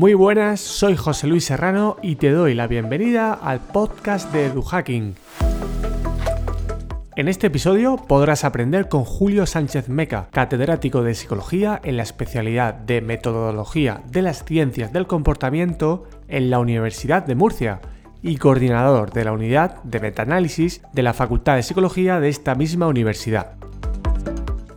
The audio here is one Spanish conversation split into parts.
Muy buenas, soy José Luis Serrano y te doy la bienvenida al podcast de EduHacking. En este episodio podrás aprender con Julio Sánchez Meca, catedrático de Psicología en la especialidad de Metodología de las Ciencias del Comportamiento en la Universidad de Murcia y coordinador de la Unidad de Metaanálisis de la Facultad de Psicología de esta misma universidad.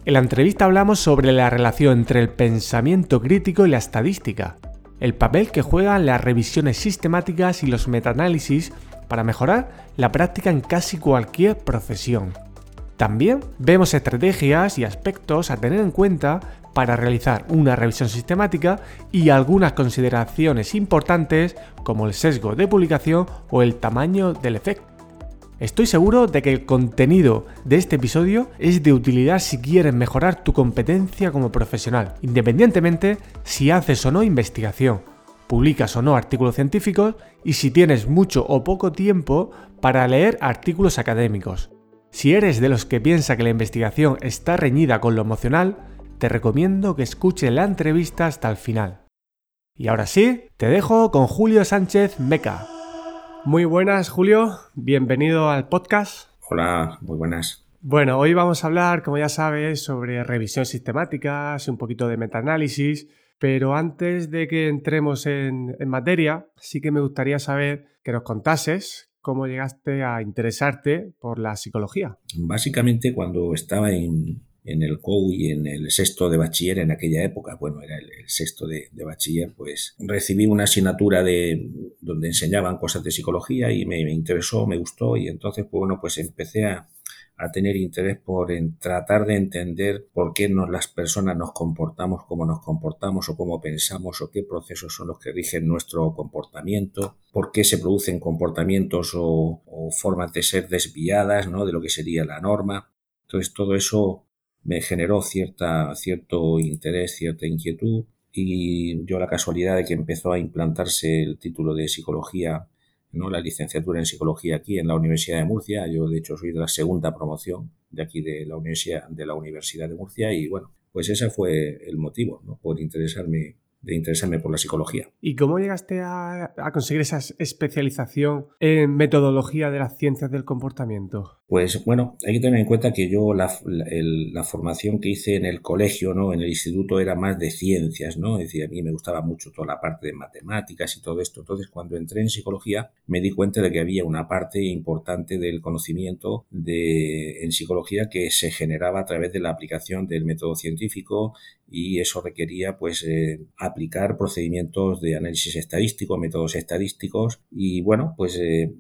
En la entrevista hablamos sobre la relación entre el pensamiento crítico y la estadística, el papel que juegan las revisiones sistemáticas y los metaanálisis para mejorar la práctica en casi cualquier profesión. También vemos estrategias y aspectos a tener en cuenta para realizar una revisión sistemática y algunas consideraciones importantes como el sesgo de publicación o el tamaño del efecto. Estoy seguro de que el contenido de este episodio es de utilidad si quieres mejorar tu competencia como profesional, independientemente si haces o no investigación, publicas o no artículos científicos y si tienes mucho o poco tiempo para leer artículos académicos. Si eres de los que piensa que la investigación está reñida con lo emocional, te recomiendo que escuche la entrevista hasta el final. Y ahora sí, te dejo con Julio Sánchez Meca. Muy buenas, Julio. Bienvenido al podcast. Hola, muy buenas. Bueno, hoy vamos a hablar, como ya sabes, sobre revisión sistemática, y un poquito de metaanálisis, pero antes de que entremos en, en materia, sí que me gustaría saber que nos contases cómo llegaste a interesarte por la psicología. Básicamente cuando estaba en, en el COU y en el sexto de bachiller en aquella época, bueno, era el, sexto de, bachiller, pues recibí una asignatura de donde enseñaban cosas de psicología y me, interesó, me gustó y entonces, pues bueno, pues empecé a, tener interés por tratar de entender por qué nos, las personas nos comportamos como nos comportamos o cómo pensamos o qué procesos son los que rigen nuestro comportamiento, por qué se producen comportamientos o, o formas de ser desviadas ¿no? de lo que sería la norma. Entonces todo eso me generó cierta, cierto interés, cierta inquietud y yo la casualidad de que empezó a implantarse el título de psicología, ¿no? la licenciatura en psicología aquí en la Universidad de Murcia. Yo de hecho soy de la segunda promoción de aquí de la Universidad de, la Universidad de Murcia y bueno, pues ese fue el motivo, ¿no? por interesarme de interesarme por la psicología. ¿Y cómo llegaste a, conseguir esa especialización en metodología de las ciencias del comportamiento? Pues bueno, hay que tener en cuenta que yo la, formación que hice en el colegio, ¿no? en el instituto, era más de ciencias, ¿no? Es decir, a mí me gustaba mucho toda la parte de matemáticas y todo esto. Entonces, cuando entré en psicología, me di cuenta de que había una parte importante del conocimiento de, en psicología que se generaba a través de la aplicación del método científico y eso requería pues eh, aplicar procedimientos de análisis estadístico, métodos estadísticos y bueno, pues eh,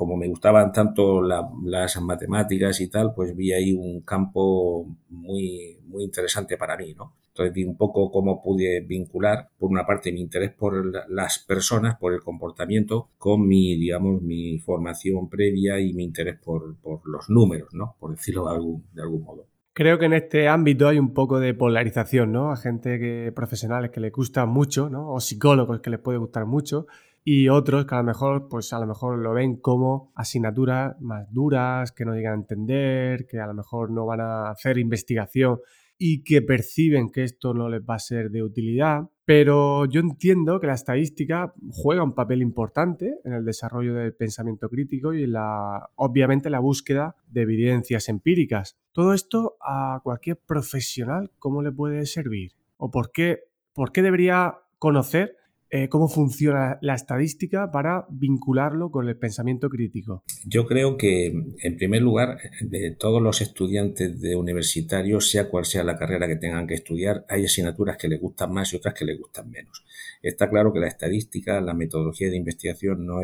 como me gustaban tanto las matemáticas y tal, pues vi ahí un campo muy, muy interesante para mí, ¿no? Entonces vi un poco cómo pude vincular, por una parte, mi interés por las personas, por el comportamiento, con mi, digamos, mi formación previa y mi interés por, los números, ¿no? Por decirlo de algún, de algún modo. Creo que en este ámbito hay un poco de polarización, ¿no? A gente que profesionales que le gusta mucho, ¿no? O psicólogos que les puede gustar mucho y otros que a lo mejor, pues a lo mejor lo ven como asignaturas más duras, que no llegan a entender, que a lo mejor no van a hacer investigación y que perciben que esto no les va a ser de utilidad. Pero yo entiendo que la estadística juega un papel importante en el desarrollo del pensamiento crítico y la, obviamente la búsqueda de evidencias empíricas. Todo esto a cualquier profesional, ¿cómo le puede servir? ¿O por qué, por qué debería conocer eh, cómo funciona la estadística para vincularlo con el pensamiento crítico? Yo creo que, en primer lugar, de todos los estudiantes de universitarios, sea cual sea la carrera que tengan que estudiar, hay asignaturas que les gustan más y otras que les gustan menos. Está claro que la estadística, la metodología de investigación no,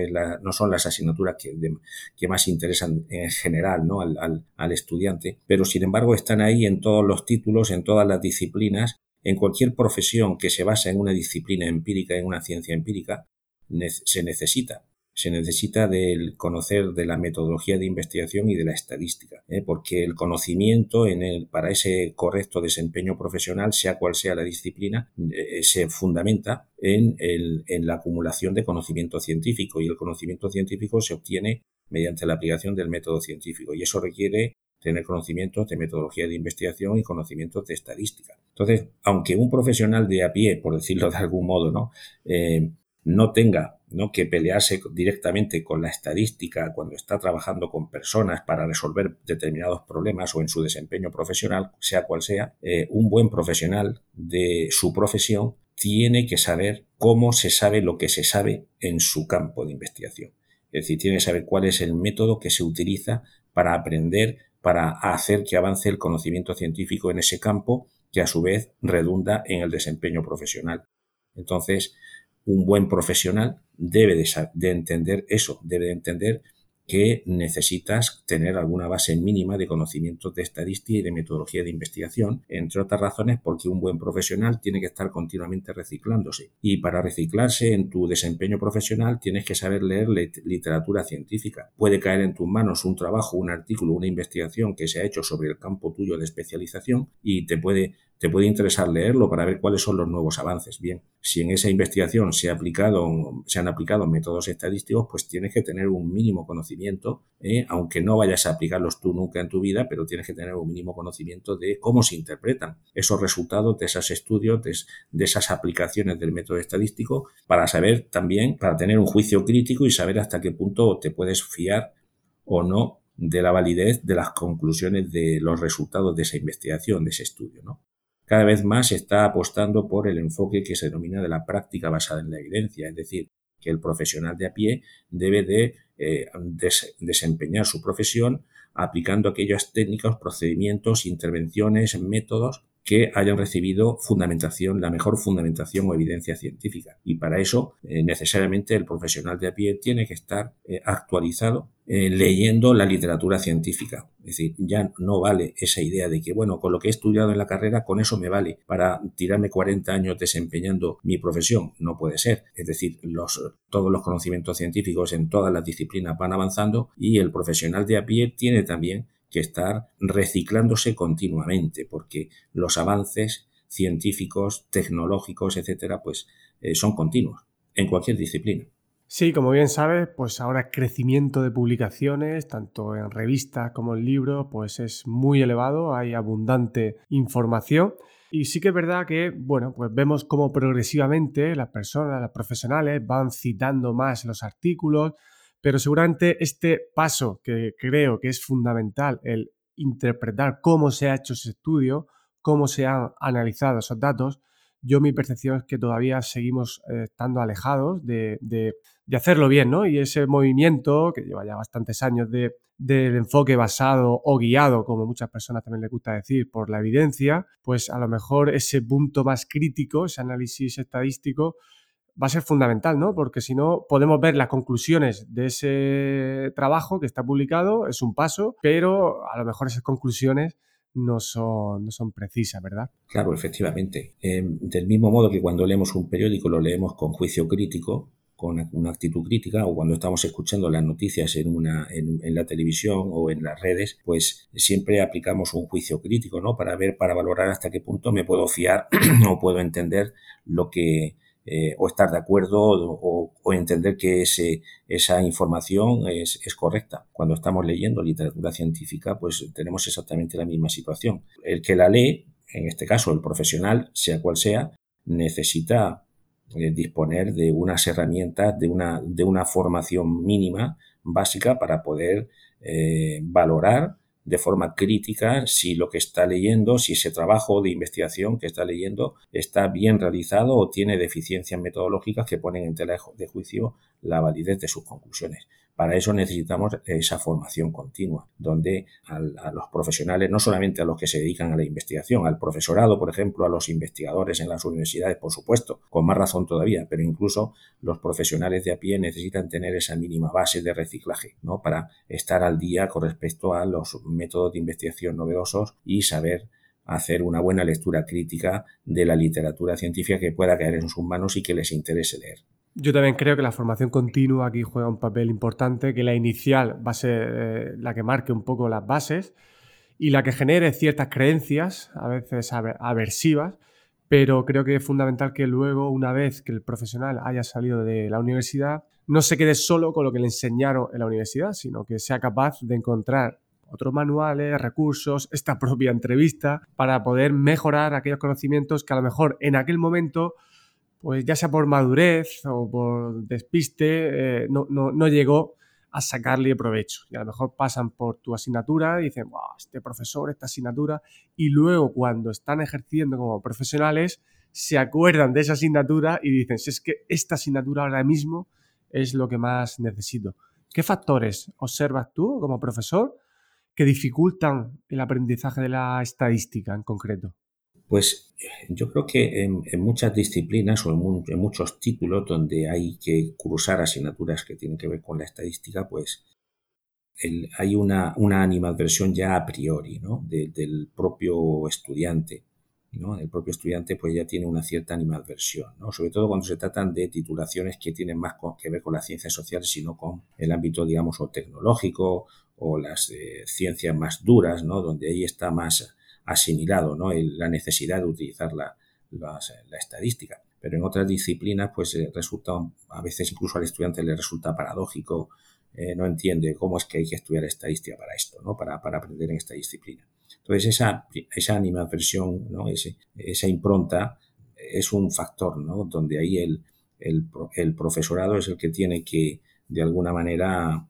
son las asignaturas que, más interesan en general al estudiante, pero sin embargo están ahí en todos los títulos, en todas las disciplinas en cualquier profesión que se basa en una disciplina empírica, en una ciencia empírica, se necesita. Se necesita del conocer de la metodología de investigación y de la estadística, ¿eh? porque el conocimiento en el, para ese correcto desempeño profesional, sea cual sea la disciplina, eh, se fundamenta en, en la acumulación de conocimiento científico y el conocimiento científico se obtiene mediante la aplicación del método científico y eso requiere tener conocimientos de metodología de investigación y conocimientos de estadística. Entonces, aunque un profesional de a pie, por decirlo de algún modo, ¿no? Eh, no tenga ¿no? que pelearse directamente con la estadística cuando está trabajando con personas para resolver determinados problemas o en su desempeño profesional, sea cual sea, eh, un buen profesional de su profesión tiene que saber cómo se sabe lo que se sabe en su campo de investigación. Es decir, tiene que saber cuál es el método que se utiliza para aprender, para hacer que avance el conocimiento científico en ese campo, que a su vez redunda en el desempeño profesional. Entonces, un buen profesional debe de, entender eso, debe de entender que necesitas tener alguna base mínima de conocimientos de estadística y de metodología de investigación, entre otras razones porque un buen profesional tiene que estar continuamente reciclándose. Y para reciclarse en tu desempeño profesional tienes que saber leer literatura científica. Puede caer en tus manos un trabajo, un artículo, una investigación que se ha hecho sobre el campo tuyo de especialización y te puede te puede interesar leerlo para ver cuáles son los nuevos avances. Bien, si en esa investigación se, ha aplicado, se han aplicado métodos estadísticos, pues tienes que tener un mínimo conocimiento, ¿eh? aunque no vayas a aplicarlos tú nunca en tu vida, pero tienes que tener un mínimo conocimiento de cómo se interpretan esos resultados de esos estudios, de, de esas aplicaciones del método estadístico, para saber también, para tener un juicio crítico y saber hasta qué punto te puedes fiar o no de la validez de las conclusiones de los resultados de esa investigación, de ese estudio, ¿no? Cada vez más se está apostando por el enfoque que se denomina de la práctica basada en la evidencia, es decir, que el profesional de a pie debe de eh, desempeñar su profesión aplicando aquellas técnicas, procedimientos, intervenciones, métodos que hayan recibido fundamentación, la mejor fundamentación o evidencia científica. Y para eso, eh, necesariamente, el profesional de a pie tiene que estar eh, actualizado eh, leyendo la literatura científica. Es decir, ya no vale esa idea de que, bueno, con lo que he estudiado en la carrera, con eso me vale para tirarme 40 años desempeñando mi profesión. No puede ser. Es decir, los, todos los conocimientos científicos en todas las disciplinas van avanzando y el profesional de a pie tiene también que estar reciclándose continuamente, porque los avances científicos, tecnológicos, etcétera, pues eh, son continuos en cualquier disciplina. Sí, como bien sabes, pues ahora crecimiento de publicaciones, tanto en revistas como en libros, pues es muy elevado, hay abundante información. Y sí que es verdad que, bueno, pues vemos cómo progresivamente las personas, las profesionales, van citando más los artículos, pero seguramente este paso que creo que es fundamental, el interpretar cómo se ha hecho ese estudio, cómo se han analizado esos datos, yo mi percepción es que todavía seguimos eh, estando alejados de, hacerlo bien, ¿no? Y ese movimiento, que lleva ya bastantes años de, del enfoque basado o guiado, como muchas personas también les gusta decir, por la evidencia, pues a lo mejor ese punto más crítico, ese análisis estadístico, va a ser fundamental, ¿no? Porque si no, podemos ver las conclusiones de ese trabajo que está publicado, es un paso, pero a lo mejor esas conclusiones no son, no son precisas, ¿verdad? Claro, efectivamente. Em, del mismo modo que cuando leemos un periódico lo leemos con juicio crítico, con una actitud crítica o cuando estamos escuchando las noticias en, una, en, en, la televisión o en las redes, pues siempre aplicamos un juicio crítico, ¿no? Para ver, para valorar hasta qué punto me puedo fiar o puedo entender lo que, eh, o estar de acuerdo o, entender que ese, esa información es, es, correcta. Cuando estamos leyendo literatura científica, pues tenemos exactamente la misma situación. El que la lee, en este caso el profesional, sea cual sea, necesita eh, disponer de unas herramientas, de una, de una formación mínima, básica, para poder eh, valorar de forma crítica si lo que está leyendo, si ese trabajo de investigación que está leyendo está bien realizado o tiene deficiencias metodológicas que ponen en tela de juicio la validez de sus conclusiones. Para eso necesitamos esa formación continua, donde a los profesionales, no solamente a los que se dedican a la investigación, al profesorado, por ejemplo, a los investigadores en las universidades, por supuesto, con más razón todavía, pero incluso los profesionales de a pie necesitan tener esa mínima base de reciclaje, ¿no? Para estar al día con respecto a los métodos de investigación novedosos y saber hacer una buena lectura crítica de la literatura científica que pueda caer en sus manos y que les interese leer. Yo también creo que la formación continua aquí juega un papel importante, que la inicial va a ser eh, la que marque un poco las bases y la que genere ciertas creencias, a veces aversivas, pero creo que es fundamental que luego, una vez que el profesional haya salido de la universidad, no se quede solo con lo que le enseñaron en la universidad, sino que sea capaz de encontrar otros manuales, recursos, esta propia entrevista, para poder mejorar aquellos conocimientos que a lo mejor en aquel momento, pues ya sea por madurez o por despiste, eh, no, no, llegó a sacarle provecho. Y a lo mejor pasan por tu asignatura y dicen, wow, este profesor, esta asignatura, y luego cuando están ejerciendo como profesionales, se acuerdan de esa asignatura y dicen, si es que esta asignatura ahora mismo es lo que más necesito. ¿Qué factores observas tú como profesor que dificultan el aprendizaje de la estadística en concreto? Pues yo creo que en, muchas disciplinas o en, muchos títulos donde hay que cursar asignaturas que tienen que ver con la estadística, pues hay una, una animadversión ya a priori ¿no? del propio estudiante. ¿no? El propio estudiante pues ya tiene una cierta animadversión, ¿no? sobre todo cuando se tratan de titulaciones que tienen más que ver con las ciencias sociales, sino con el ámbito, digamos, o tecnológico o las eh, ciencias más duras, ¿no? donde ahí está más asimilado ¿no? la necesidad de utilizar la, la, estadística. Pero en otras disciplinas, pues eh, resulta, a veces incluso al estudiante le resulta paradójico, eh, no entiende cómo es que hay que estudiar estadística para esto, ¿no? para, para aprender en esta disciplina. Entonces, esa, esa animadversión, ¿no? esa impronta es un factor, ¿no? Donde ahí el, el, profesorado es el que tiene que, de alguna manera,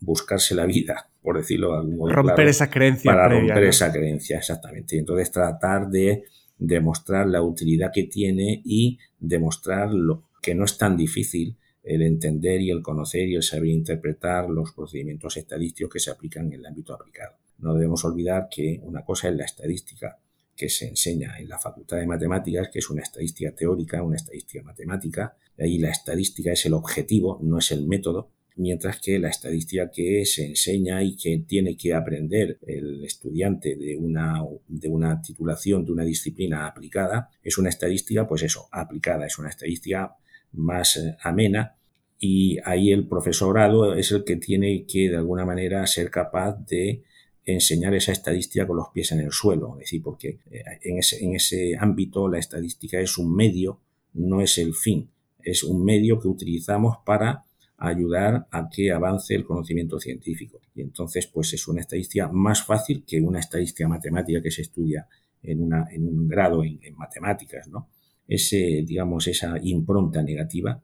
buscarse la vida, por decirlo de algún modo. Romper esa creencia. Para romper esa creencia, exactamente. Entonces, tratar de demostrar la utilidad que tiene y demostrar lo, que no es tan difícil el entender y el conocer y el saber interpretar los procedimientos estadísticos que se aplican en el ámbito aplicado. No debemos olvidar que una cosa es la estadística que se enseña en la Facultad de Matemáticas, que es una estadística teórica, una estadística matemática. Ahí la estadística es el objetivo, no es el método, mientras que la estadística que se enseña y que tiene que aprender el estudiante de una, de una titulación, de una disciplina aplicada, es una estadística, pues eso, aplicada, es una estadística más eh, amena. Y ahí el profesorado es el que tiene que de alguna manera ser capaz de enseñar esa estadística con los pies en el suelo, es decir, porque eh, en ese, en ese ámbito la estadística es un medio, no es el fin, es un medio que utilizamos para ayudar a que avance el conocimiento científico. Y entonces, pues es una estadística más fácil que una estadística matemática que se estudia en, un grado en, matemáticas, ¿no? Ese, digamos, esa impronta negativa,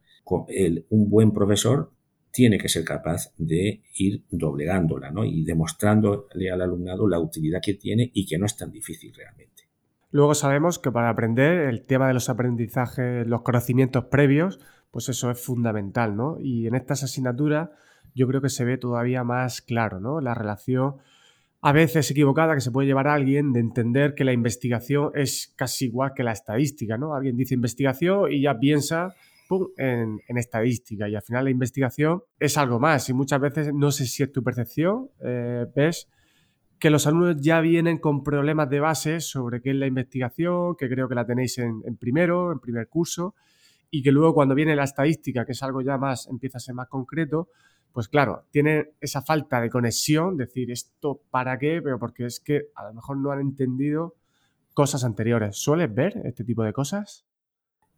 el, un buen profesor tiene que ser capaz de ir doblegándola ¿no? y demostrándole al alumnado la utilidad que tiene y que no es tan difícil realmente. Luego sabemos que para aprender el tema de los aprendizajes, los conocimientos previos, pues eso es fundamental, ¿no? Y en estas asignaturas yo creo que se ve todavía más claro, ¿no? La relación a veces equivocada que se puede llevar a alguien de entender que la investigación es casi igual que la estadística, ¿no? Alguien dice investigación y ya piensa en, estadística y al final la investigación es algo más y muchas veces, no sé si es tu percepción, eh, ves que los alumnos ya vienen con problemas de base sobre qué es la investigación, que creo que la tenéis en, primero, en primer curso, y que luego cuando viene la estadística, que es algo ya más, empieza a ser más concreto, pues claro, tiene esa falta de conexión, decir esto para qué, pero porque es que a lo mejor no han entendido cosas anteriores. ¿Sueles ver este tipo de cosas?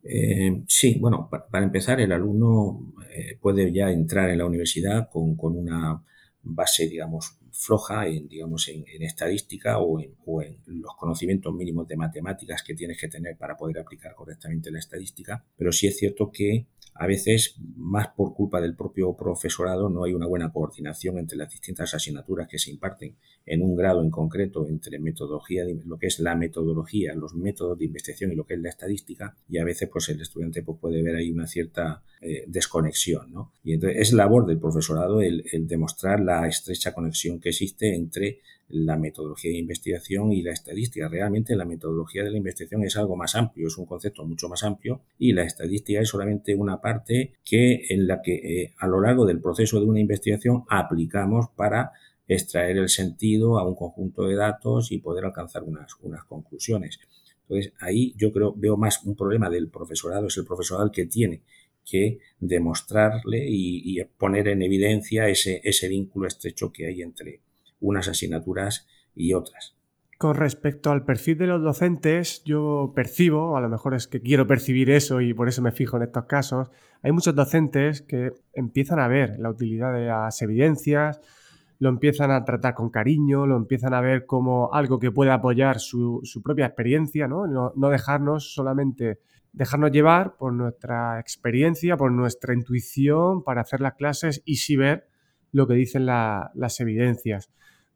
Eh, sí, bueno, para, empezar, el alumno eh, puede ya entrar en la universidad con, una base, digamos, floja en, digamos, en, estadística o en, o en, los conocimientos mínimos de matemáticas que tienes que tener para poder aplicar correctamente la estadística. Pero sí es cierto que a veces, más por culpa del propio profesorado, no hay una buena coordinación entre las distintas asignaturas que se imparten en un grado en concreto entre metodología, lo que es la metodología, los métodos de investigación y lo que es la estadística, y a veces pues el estudiante pues, puede ver ahí una cierta eh, desconexión, ¿no? Y entonces es labor del profesorado el, demostrar la estrecha conexión que existe entre la metodología de investigación y la estadística. Realmente la metodología de la investigación es algo más amplio, es un concepto mucho más amplio y la estadística es solamente una parte que en la que eh, a lo largo del proceso de una investigación aplicamos para extraer el sentido a un conjunto de datos y poder alcanzar unas, conclusiones. Entonces ahí yo creo veo más un problema del profesorado, es el profesorado que tiene que demostrarle y, poner en evidencia ese, ese vínculo estrecho que hay entre, unas asignaturas y otras. Con respecto al perfil de los docentes, yo percibo, a lo mejor es que quiero percibir eso y por eso me fijo en estos casos, hay muchos docentes que empiezan a ver la utilidad de las evidencias, lo empiezan a tratar con cariño, lo empiezan a ver como algo que puede apoyar su, propia experiencia, ¿no? ¿no? dejarnos solamente, dejarnos llevar por nuestra experiencia, por nuestra intuición para hacer las clases y sí ver lo que dicen las evidencias.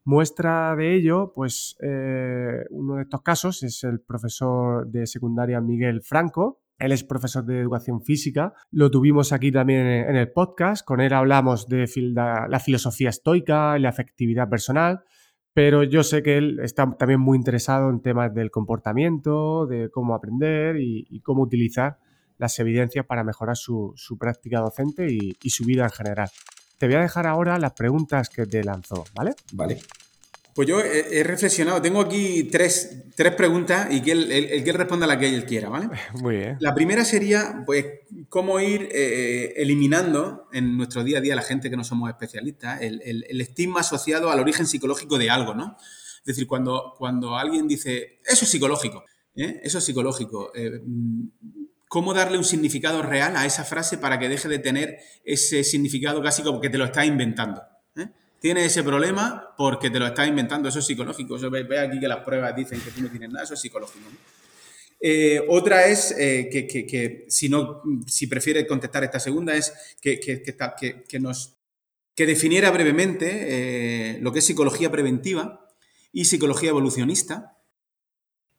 Muestra de ello, pues eh, uno de estos casos es el profesor de secundaria Miguel Franco, él es profesor de educación física. Lo tuvimos aquí también en el podcast. Con él hablamos de la filosofía estoica y la afectividad personal. Pero yo sé que él está también muy interesado en temas del comportamiento, de cómo aprender y, cómo utilizar las evidencias para mejorar su, práctica docente y, y su vida en general. Te voy a dejar ahora las preguntas que te lanzó, ¿vale? Vale. Pues yo he, reflexionado, tengo aquí tres, preguntas y que él, el, que él responda la que él quiera, ¿vale? Muy bien. La primera sería, pues, cómo ir eh, eliminando en nuestro día a día la gente que no somos especialistas, el, estigma asociado al origen psicológico de algo, ¿no? Es decir, cuando, cuando alguien dice, eso es psicológico, ¿eh? eso es psicológico, eh, ¿cómo darle un significado real a esa frase para que deje de tener ese significado casi como que te lo estás inventando? Tienes ese problema porque te lo estás inventando, eso es psicológico. ve, aquí que las pruebas dicen que tú no tienes nada, eso es psicológico. Eh, otra es eh, que, si no, si prefieres contestar esta segunda, es que, que nos que definiera brevemente eh, lo que es psicología preventiva y psicología evolucionista.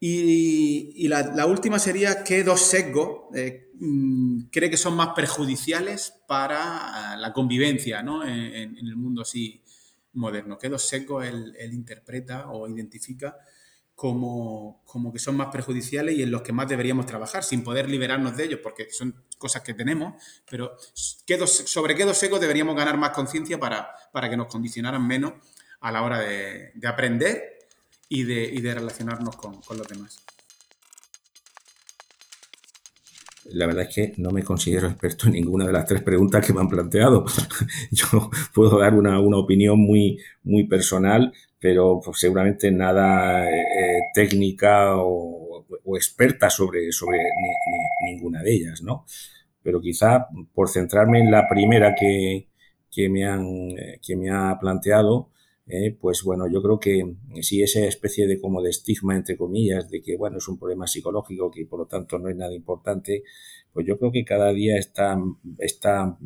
Y, la, última sería qué dos sesgos mm, cree que son más perjudiciales para la convivencia ¿no? en, el mundo así moderno. ¿Qué dos secos él, interpreta o identifica como, como, que son más perjudiciales y en los que más deberíamos trabajar, sin poder liberarnos de ellos, porque son cosas que tenemos, pero sobre qué dos secos deberíamos ganar más conciencia para, para, que nos condicionaran menos a la hora de, aprender y de, y de relacionarnos con, con los demás. La verdad es que no me considero experto en ninguna de las tres preguntas que me han planteado. Yo puedo dar una, opinión muy, muy personal, pero pues, seguramente nada eh, técnica o, experta sobre, sobre ninguna de ellas, ¿no? Pero quizá por centrarme en la primera que, que, me, han, eh, que me ha planteado, eh, pues bueno, yo creo que si esa especie de como de estigma, entre comillas, de que bueno, es un problema psicológico que por lo tanto no es nada importante, pues yo creo que cada día está, está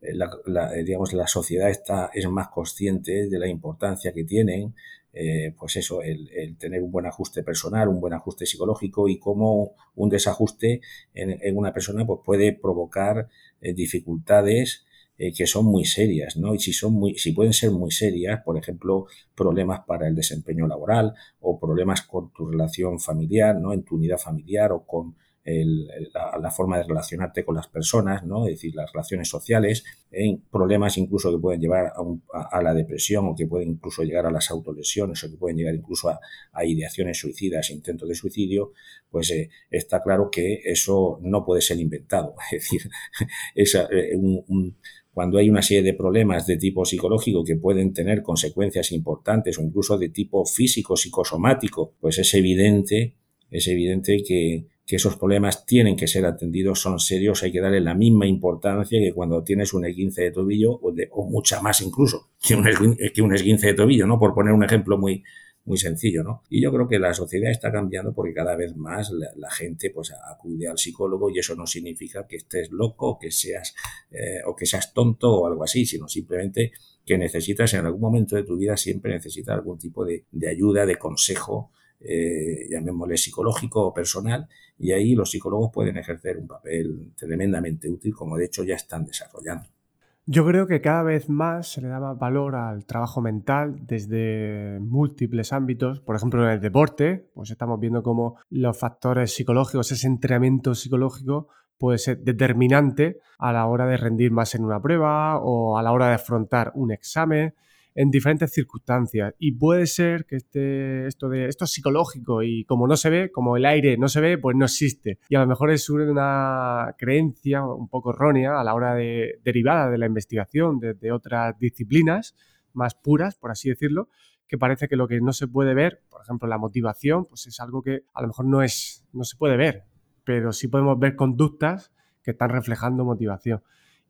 eh, la, digamos, la sociedad está, es más consciente de la importancia que tienen, eh, pues eso, el, tener un buen ajuste personal, un buen ajuste psicológico y cómo un desajuste en, una persona pues puede provocar dificultades eh, que son muy serias, ¿no? Y si son muy, si pueden ser muy serias, por ejemplo, problemas para el desempeño laboral o problemas con tu relación familiar, ¿no? En tu unidad familiar o con la, forma de relacionarte con las personas, ¿no? es decir, las relaciones sociales, problemas incluso que pueden llevar a, la depresión o que pueden incluso llegar a las autolesiones o que pueden llegar incluso a, ideaciones suicidas, intentos de suicidio, pues eh, está claro que eso no puede ser inventado. Es decir, es eh, cuando hay una serie de problemas de tipo psicológico que pueden tener consecuencias importantes o incluso de tipo físico, psicosomático, pues es evidente, es evidente que, que esos problemas tienen que ser atendidos, son serios, hay que darle la misma importancia que cuando tienes un esguince de tobillo o, mucha más incluso que un, que un esguince de tobillo, ¿no? Por poner un ejemplo muy, muy sencillo, ¿no? Y yo creo que la sociedad está cambiando porque cada vez más la, gente pues acude al psicólogo y eso no significa que estés loco que seas eh, o que seas tonto o algo así, sino simplemente que necesitas en algún momento de tu vida siempre necesitas algún tipo de, de ayuda, de consejo, eh, llamémosle psicológico o personal, y ahí los psicólogos pueden ejercer un papel tremendamente útil, como de hecho ya están desarrollando. Yo creo que cada vez más se le da más valor al trabajo mental desde múltiples ámbitos. Por ejemplo, en el deporte, pues estamos viendo cómo los factores psicológicos, ese entrenamiento psicológico puede ser determinante a la hora de rendir más en una prueba o a la hora de afrontar un examen en diferentes circunstancias. Y puede ser que este, esto, de, esto es psicológico y como no se ve, como el aire no se ve, pues no existe. Y a lo mejor es una creencia un poco errónea a la hora de derivada de la investigación desde otras disciplinas más puras, por así decirlo, que parece que lo que no se puede ver, por ejemplo, la motivación, pues es algo que a lo mejor no es, no se puede ver, pero sí podemos ver conductas que están reflejando motivación.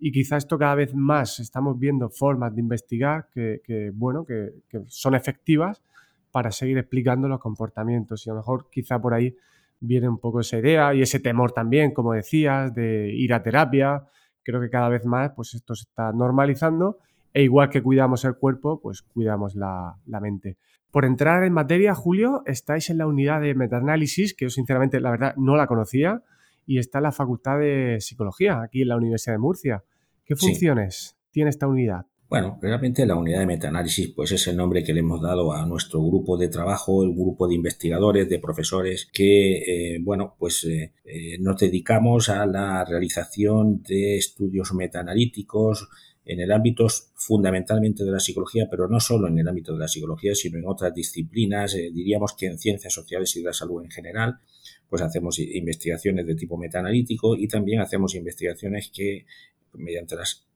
Y quizá esto cada vez más estamos viendo formas de investigar que, bueno, que, son efectivas para seguir explicando los comportamientos y a lo mejor quizá por ahí viene un poco esa idea y ese temor también, como decías, de ir a terapia. Creo que cada vez más pues esto se está normalizando e igual que cuidamos el cuerpo, pues cuidamos la, la mente. Por entrar en materia, Julio, estáis en la unidad de metaanálisis, que yo sinceramente la verdad no la conocía, y está en la Facultad de Psicología, aquí en la Universidad de Murcia. ¿Qué funciones tiene esta unidad? Bueno, realmente la unidad de metaanálisis pues es el nombre que le hemos dado a nuestro grupo de trabajo, el grupo de investigadores, de profesores que, eh, bueno, pues eh, eh, nos dedicamos a la realización de estudios metaanalíticos en el ámbito fundamentalmente de la psicología, pero no solo en el ámbito de la psicología, sino en otras disciplinas, diríamos que en ciencias sociales y de la salud en general, pues hacemos investigaciones de tipo metaanalítico y también hacemos investigaciones que mediante las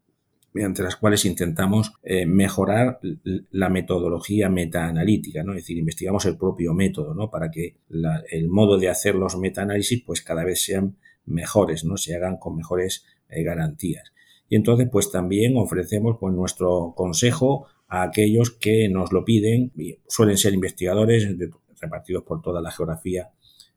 mediante las cuales intentamos eh, mejorar la metodología metaanalítica, ¿no? Es decir, investigamos el propio método, ¿no? Para que el modo de hacer los metaanálisis pues cada vez sean mejores, ¿no? Se hagan con mejores eh, garantías. Y entonces pues también ofrecemos pues nuestro consejo a aquellos que nos lo piden, suelen ser investigadores repartidos por toda la geografía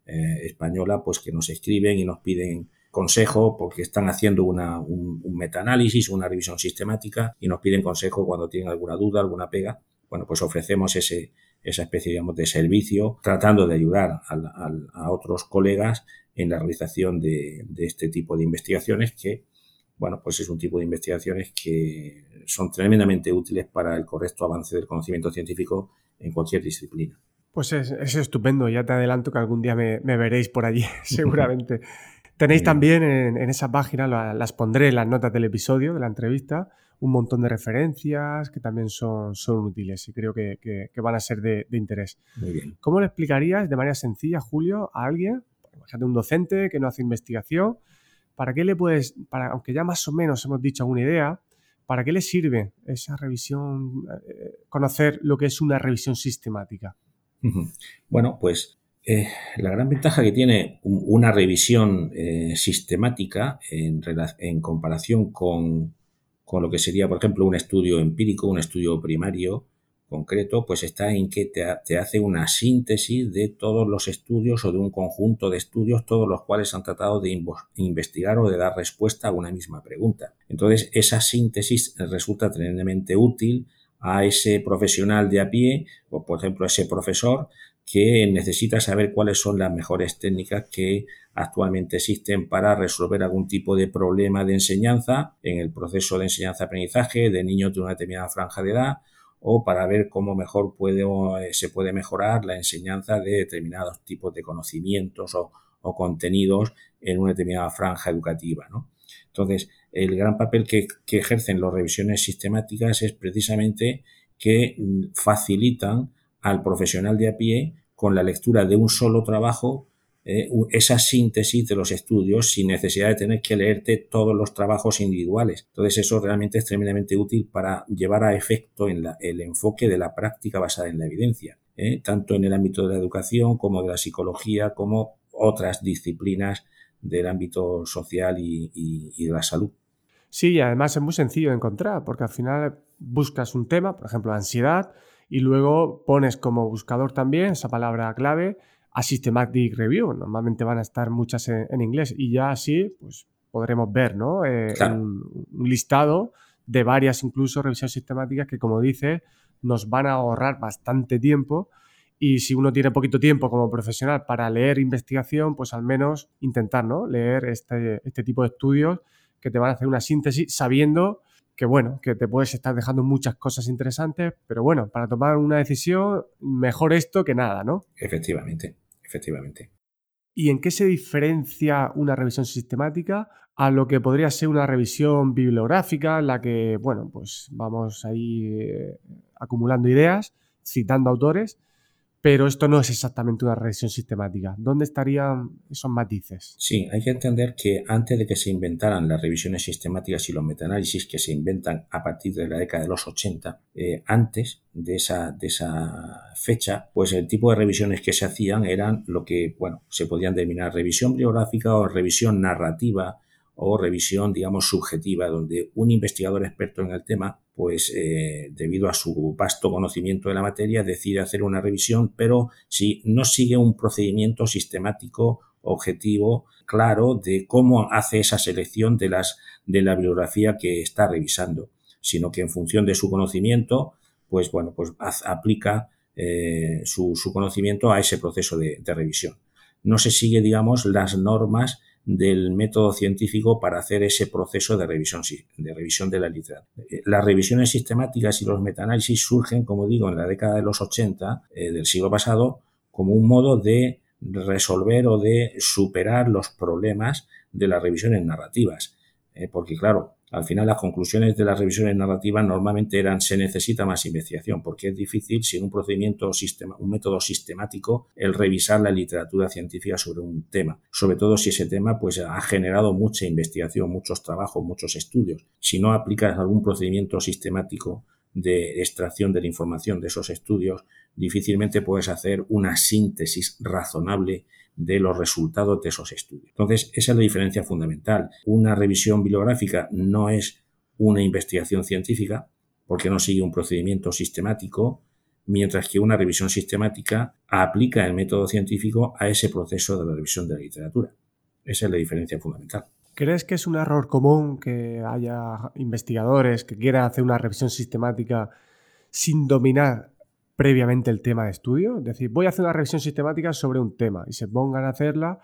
eh, española, pues que nos escriben y nos piden consejo porque están haciendo una, un, un metaanálisis, una revisión sistemática y nos piden consejo cuando tienen alguna duda, alguna pega. Bueno, pues ofrecemos ese, esa especie digamos, de servicio tratando de ayudar a, otros colegas en la realización de, de, este tipo de investigaciones que, bueno, pues es un tipo de investigaciones que son tremendamente útiles para el correcto avance del conocimiento científico en cualquier disciplina. Pues es, estupendo, ya te adelanto que algún día me, veréis por allí, seguramente. Tenéis también en, esa página, las pondré en las notas del episodio, de la entrevista, un montón de referencias que también son, son útiles y creo que, van a ser de, interés. Muy bien. ¿Cómo le explicarías de manera sencilla, Julio, a alguien, imagínate un docente que no hace investigación, para qué le puedes, para, aunque ya más o menos hemos dicho alguna idea, ¿para qué le sirve esa revisión, eh, conocer lo que es una revisión sistemática? Bueno, pues eh, la gran ventaja que tiene una revisión eh, sistemática en, comparación con, con, lo que sería, por ejemplo, un estudio empírico, un estudio primario concreto, pues está en que te, te, hace una síntesis de todos los estudios o de un conjunto de estudios, todos los cuales han tratado de investigar o de dar respuesta a una misma pregunta. Entonces, esa síntesis resulta tremendamente útil a ese profesional de a pie o por ejemplo a ese profesor que necesita saber cuáles son las mejores técnicas que actualmente existen para resolver algún tipo de problema de enseñanza en el proceso de enseñanza-aprendizaje de niños de una determinada franja de edad o para ver cómo mejor puede, eh, se puede mejorar la enseñanza de determinados tipos de conocimientos o, contenidos en una determinada franja educativa. ¿no? Entonces, el gran papel que, ejercen las revisiones sistemáticas es precisamente que mm, facilitan al profesional de a pie con la lectura de un solo trabajo eh, esa síntesis de los estudios sin necesidad de tener que leerte todos los trabajos individuales. Entonces eso realmente es tremendamente útil para llevar a efecto en el enfoque de la práctica basada en la evidencia, ¿eh? tanto en el ámbito de la educación como de la psicología como otras disciplinas del ámbito social y, de la salud. Sí, y además es muy sencillo de encontrar, porque al final buscas un tema, por ejemplo, ansiedad, y luego pones como buscador también esa palabra clave a Systematic Review. Normalmente van a estar muchas en, inglés y ya así pues, podremos ver ¿no? Eh, un, un, listado de varias incluso revisiones sistemáticas que, como dice, nos van a ahorrar bastante tiempo y si uno tiene poquito tiempo como profesional para leer investigación, pues al menos intentar ¿no? leer este, este tipo de estudios que te van a hacer una síntesis sabiendo que bueno, que te puedes estar dejando muchas cosas interesantes, pero bueno, para tomar una decisión, mejor esto que nada, ¿no? Efectivamente, efectivamente. ¿Y en qué se diferencia una revisión sistemática a lo que podría ser una revisión bibliográfica en la que, bueno, pues vamos ahí eh, acumulando ideas, citando autores, pero esto no es exactamente una revisión sistemática. ¿Dónde estarían esos matices? Sí, hay que entender que antes de que se inventaran las revisiones sistemáticas y los metaanálisis que se inventan a partir de la década de los 80, eh, antes de esa, de esa fecha, pues el tipo de revisiones que se hacían eran lo que, bueno, se podían denominar revisión bibliográfica o revisión narrativa o revisión, digamos, subjetiva, donde un investigador experto en el tema, pues eh, debido a su vasto conocimiento de la materia, decide hacer una revisión, pero si no sigue un procedimiento sistemático, objetivo, claro, de cómo hace esa selección de las de la bibliografía que está revisando, sino que en función de su conocimiento, pues bueno, pues aplica eh, su, conocimiento a ese proceso de revisión. No se sigue, digamos, las normas del método científico para hacer ese proceso de revisión, de revisión de la literatura. Eh, las revisiones sistemáticas y los metaanálisis surgen, como digo, en la década de los 80 eh, del siglo pasado como un modo de resolver o de superar los problemas de las revisiones narrativas. Eh, porque, claro, al final las conclusiones de las revisiones narrativas normalmente eran se necesita más investigación, porque es difícil sin un procedimiento, sistema, un método sistemático, el revisar la literatura científica sobre un tema, sobre todo si ese tema pues ha generado mucha investigación, muchos trabajos, muchos estudios. Si no aplicas algún procedimiento sistemático de extracción de la información de esos estudios, difícilmente puedes hacer una síntesis razonable de los resultados de esos estudios. Entonces, esa es la diferencia fundamental. Una revisión bibliográfica no es una investigación científica porque no sigue un procedimiento sistemático, mientras que una revisión sistemática aplica el método científico a ese proceso de la revisión de la literatura. Esa es la diferencia fundamental. ¿Crees que es un error común que haya investigadores que quieran hacer una revisión sistemática sin dominar previamente el tema de estudio. Es decir, voy a hacer una revisión sistemática sobre un tema y se pongan a hacerla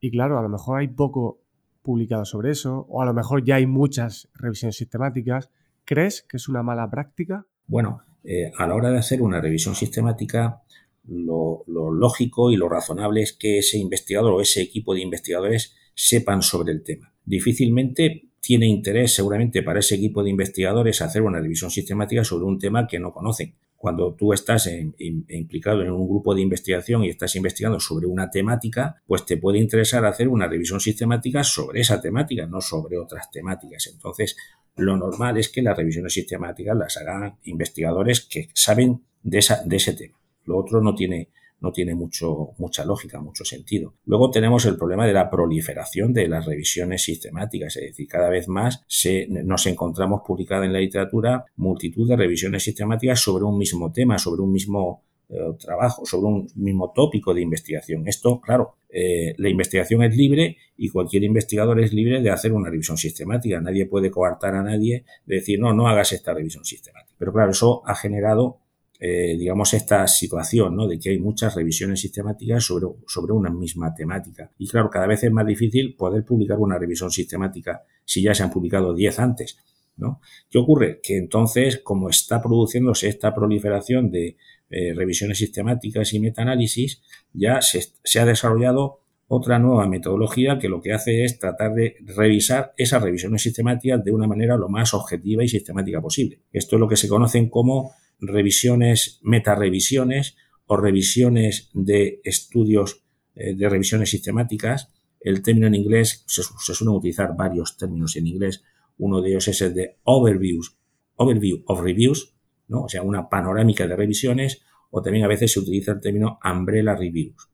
y claro, a lo mejor hay poco publicado sobre eso o a lo mejor ya hay muchas revisiones sistemáticas. ¿Crees que es una mala práctica? Bueno, eh, a la hora de hacer una revisión sistemática, lo, lo, lógico y lo razonable es que ese investigador o ese equipo de investigadores sepan sobre el tema. Difícilmente tiene interés seguramente para ese equipo de investigadores hacer una revisión sistemática sobre un tema que no conocen cuando tú estás implicado en un grupo de investigación y estás investigando sobre una temática, pues te puede interesar hacer una revisión sistemática sobre esa temática, no sobre otras temáticas. Entonces, lo normal es que las revisiones sistemáticas las hagan investigadores que saben de, esa, de ese tema. Lo otro no tiene, no tiene mucho, mucha lógica, mucho sentido. Luego tenemos el problema de la proliferación de las revisiones sistemáticas, es decir, cada vez más se, nos encontramos publicada en la literatura multitud de revisiones sistemáticas sobre un mismo tema, sobre un mismo eh, trabajo, sobre un mismo tópico de investigación. Esto, claro, eh, la investigación es libre y cualquier investigador es libre de hacer una revisión sistemática. Nadie puede coartar a nadie de decir, no, no hagas esta revisión sistemática. Pero claro, eso ha generado eh, digamos, esta situación, ¿no? De que hay muchas revisiones sistemáticas sobre, sobre una misma temática. Y claro, cada vez es más difícil poder publicar una revisión sistemática si ya se han publicado 10 antes, ¿no? ¿Qué ocurre? Que entonces, como está produciéndose esta proliferación de eh, revisiones sistemáticas y metaanálisis, ya se, se ha desarrollado otra nueva metodología que lo que hace es tratar de revisar esas revisiones sistemáticas de una manera lo más objetiva y sistemática posible. Esto es lo que se conocen como revisiones, metarevisiones o revisiones de estudios eh, de revisiones sistemáticas. El término en inglés, se, suelen utilizar varios términos en inglés. Uno de ellos es el de overviews, overview of reviews, ¿no? o sea, una panorámica de revisiones, o también a veces se utiliza el término umbrella reviews,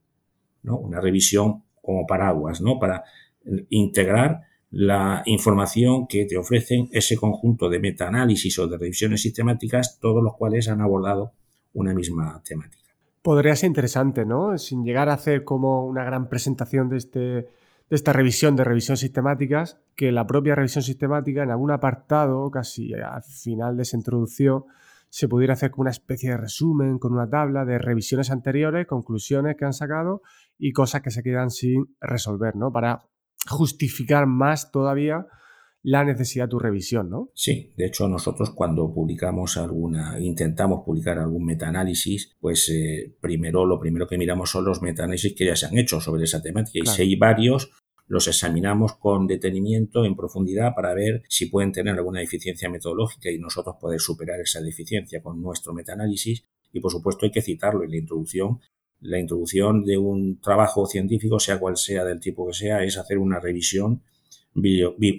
¿no? una revisión como paraguas, ¿no? para integrar la información que te ofrecen ese conjunto de metaanálisis o de revisiones sistemáticas, todos los cuales han abordado una misma temática. Podría ser interesante, ¿no? Sin llegar a hacer como una gran presentación de, este, de esta revisión de revisión sistemáticas, que la propia revisión sistemática en algún apartado, casi al final de esa introducción, se pudiera hacer como una especie de resumen con una tabla de revisiones anteriores, conclusiones que han sacado y cosas que se quedan sin resolver, ¿no? Para justificar más todavía la necesidad de tu revisión, ¿no? Sí, de hecho nosotros cuando publicamos alguna, intentamos publicar algún metaanálisis, pues eh, primero lo primero que miramos son los metaanálisis que ya se han hecho sobre esa temática y si hay varios los examinamos con detenimiento, en profundidad, para ver si pueden tener alguna deficiencia metodológica y nosotros poder superar esa deficiencia con nuestro metaanálisis. Y por supuesto hay que citarlo en la introducción la introducción de un trabajo científico, sea cual sea del tipo que sea, es hacer una revisión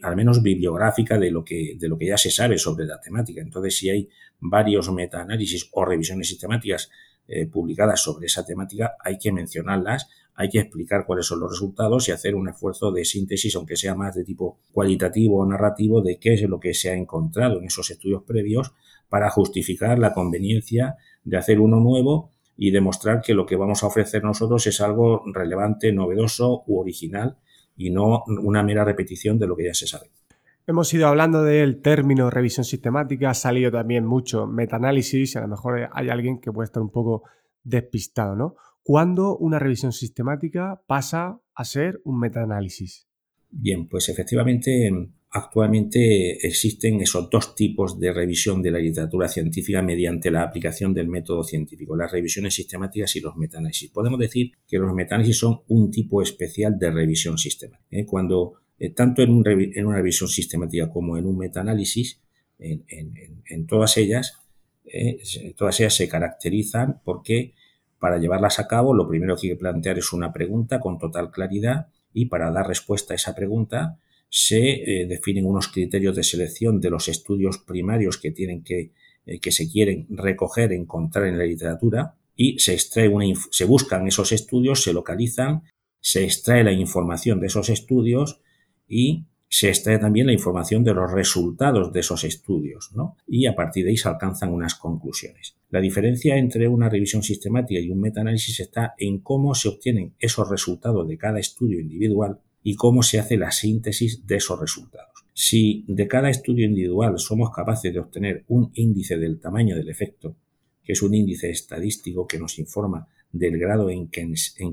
al menos bibliográfica de lo que de lo que ya se sabe sobre la temática. Entonces, si hay varios metaanálisis o revisiones sistemáticas eh, publicadas sobre esa temática, hay que mencionarlas, hay que explicar cuáles son los resultados y hacer un esfuerzo de síntesis, aunque sea más de tipo cualitativo o narrativo, de qué es lo que se ha encontrado en esos estudios previos para justificar la conveniencia de hacer uno nuevo y demostrar que lo que vamos a ofrecer nosotros es algo relevante, novedoso u original y no una mera repetición de lo que ya se sabe. Hemos ido hablando del término revisión sistemática, ha salido también mucho metaanálisis, a lo mejor hay alguien que puede estar un poco despistado, ¿no? ¿Cuándo una revisión sistemática pasa a ser un metaanálisis? Bien, pues efectivamente actualmente existen esos dos tipos de revisión de la literatura científica mediante la aplicación del método científico, las revisiones sistemáticas y los metaanálisis. Podemos decir que los metaanálisis son un tipo especial de revisión sistemática. ¿eh? Cuando eh, tanto en, una revisión sistemática como en un metaanálisis, en, en, todas ellas, eh, todas ellas se caracterizan porque para llevarlas a cabo lo primero que hay que plantear es una pregunta con total claridad y para dar respuesta a esa pregunta se eh, definen unos criterios de selección de los estudios primarios que tienen que, que se quieren recoger, encontrar en la literatura y se extrae una, se buscan esos estudios, se localizan, se extrae la información de esos estudios y se extrae también la información de los resultados de esos estudios, ¿no? Y a partir de ahí se alcanzan unas conclusiones. La diferencia entre una revisión sistemática y un metaanálisis está en cómo se obtienen esos resultados de cada estudio individual y cómo se hace la síntesis de esos resultados. Si de cada estudio individual somos capaces de obtener un índice del tamaño del efecto, que es un índice estadístico que nos informa del grado en que,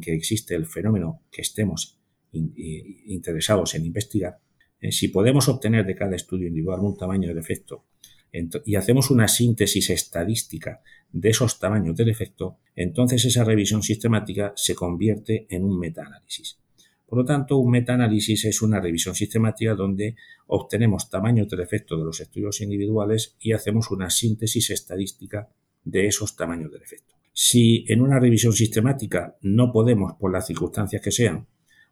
existe el fenómeno que estemos interesados en investigar, eh, si podemos obtener de cada estudio individual un tamaño del efecto y hacemos una síntesis estadística de esos tamaños del efecto, entonces esa revisión sistemática se convierte en un metaanálisis. Por lo tanto, un metaanálisis es una revisión sistemática donde obtenemos tamaños del efecto de los estudios individuales y hacemos una síntesis estadística de esos tamaños del efecto. Si en una revisión sistemática no podemos, por las circunstancias que sean,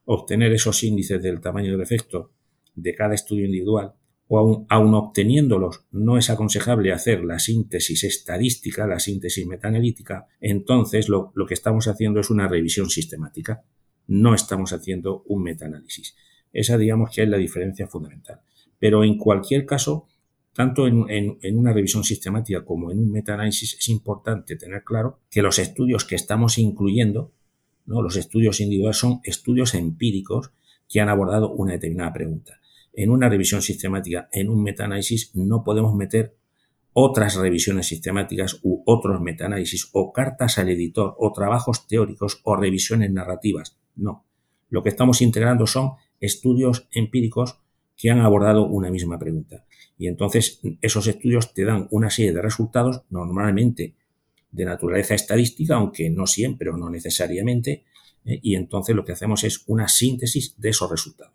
obtener esos índices del tamaño del efecto de cada estudio individual, o aun, obteniéndolos no es aconsejable hacer la síntesis estadística, la síntesis metaanalítica, entonces lo, que estamos haciendo es una revisión sistemática, no estamos haciendo un metaanálisis. Esa digamos que es la diferencia fundamental. Pero en cualquier caso, tanto en, una revisión sistemática como en un metaanálisis es importante tener claro que los estudios que estamos incluyendo los estudios individuales son estudios empíricos que han abordado una determinada pregunta. En una revisión sistemática, en un metaanálisis, no podemos meter otras revisiones sistemáticas u otros metaanálisis o cartas al editor o trabajos teóricos o revisiones narrativas. No. Lo que estamos integrando son estudios empíricos que han abordado una misma pregunta. Y entonces esos estudios te dan una serie de resultados normalmente de naturaleza estadística, aunque no siempre o no necesariamente, eh, y entonces lo que hacemos es una síntesis de esos resultados.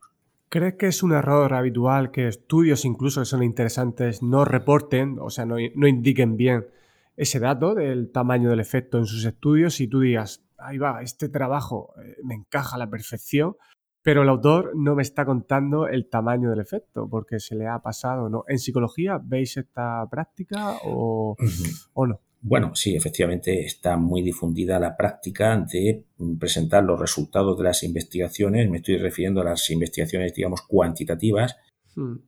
¿Crees que es un error habitual que estudios incluso que son interesantes no reporten, o sea, no, no indiquen bien ese dato del tamaño del efecto en sus estudios y tú digas, ahí va, este trabajo eh, me encaja a la perfección, pero el autor no me está contando el tamaño del efecto porque se le ha pasado, ¿no? ¿En psicología veis esta práctica o, o no? Bueno, sí, efectivamente está muy difundida la práctica de presentar los resultados de las investigaciones. Me estoy refiriendo a las investigaciones, digamos, cuantitativas.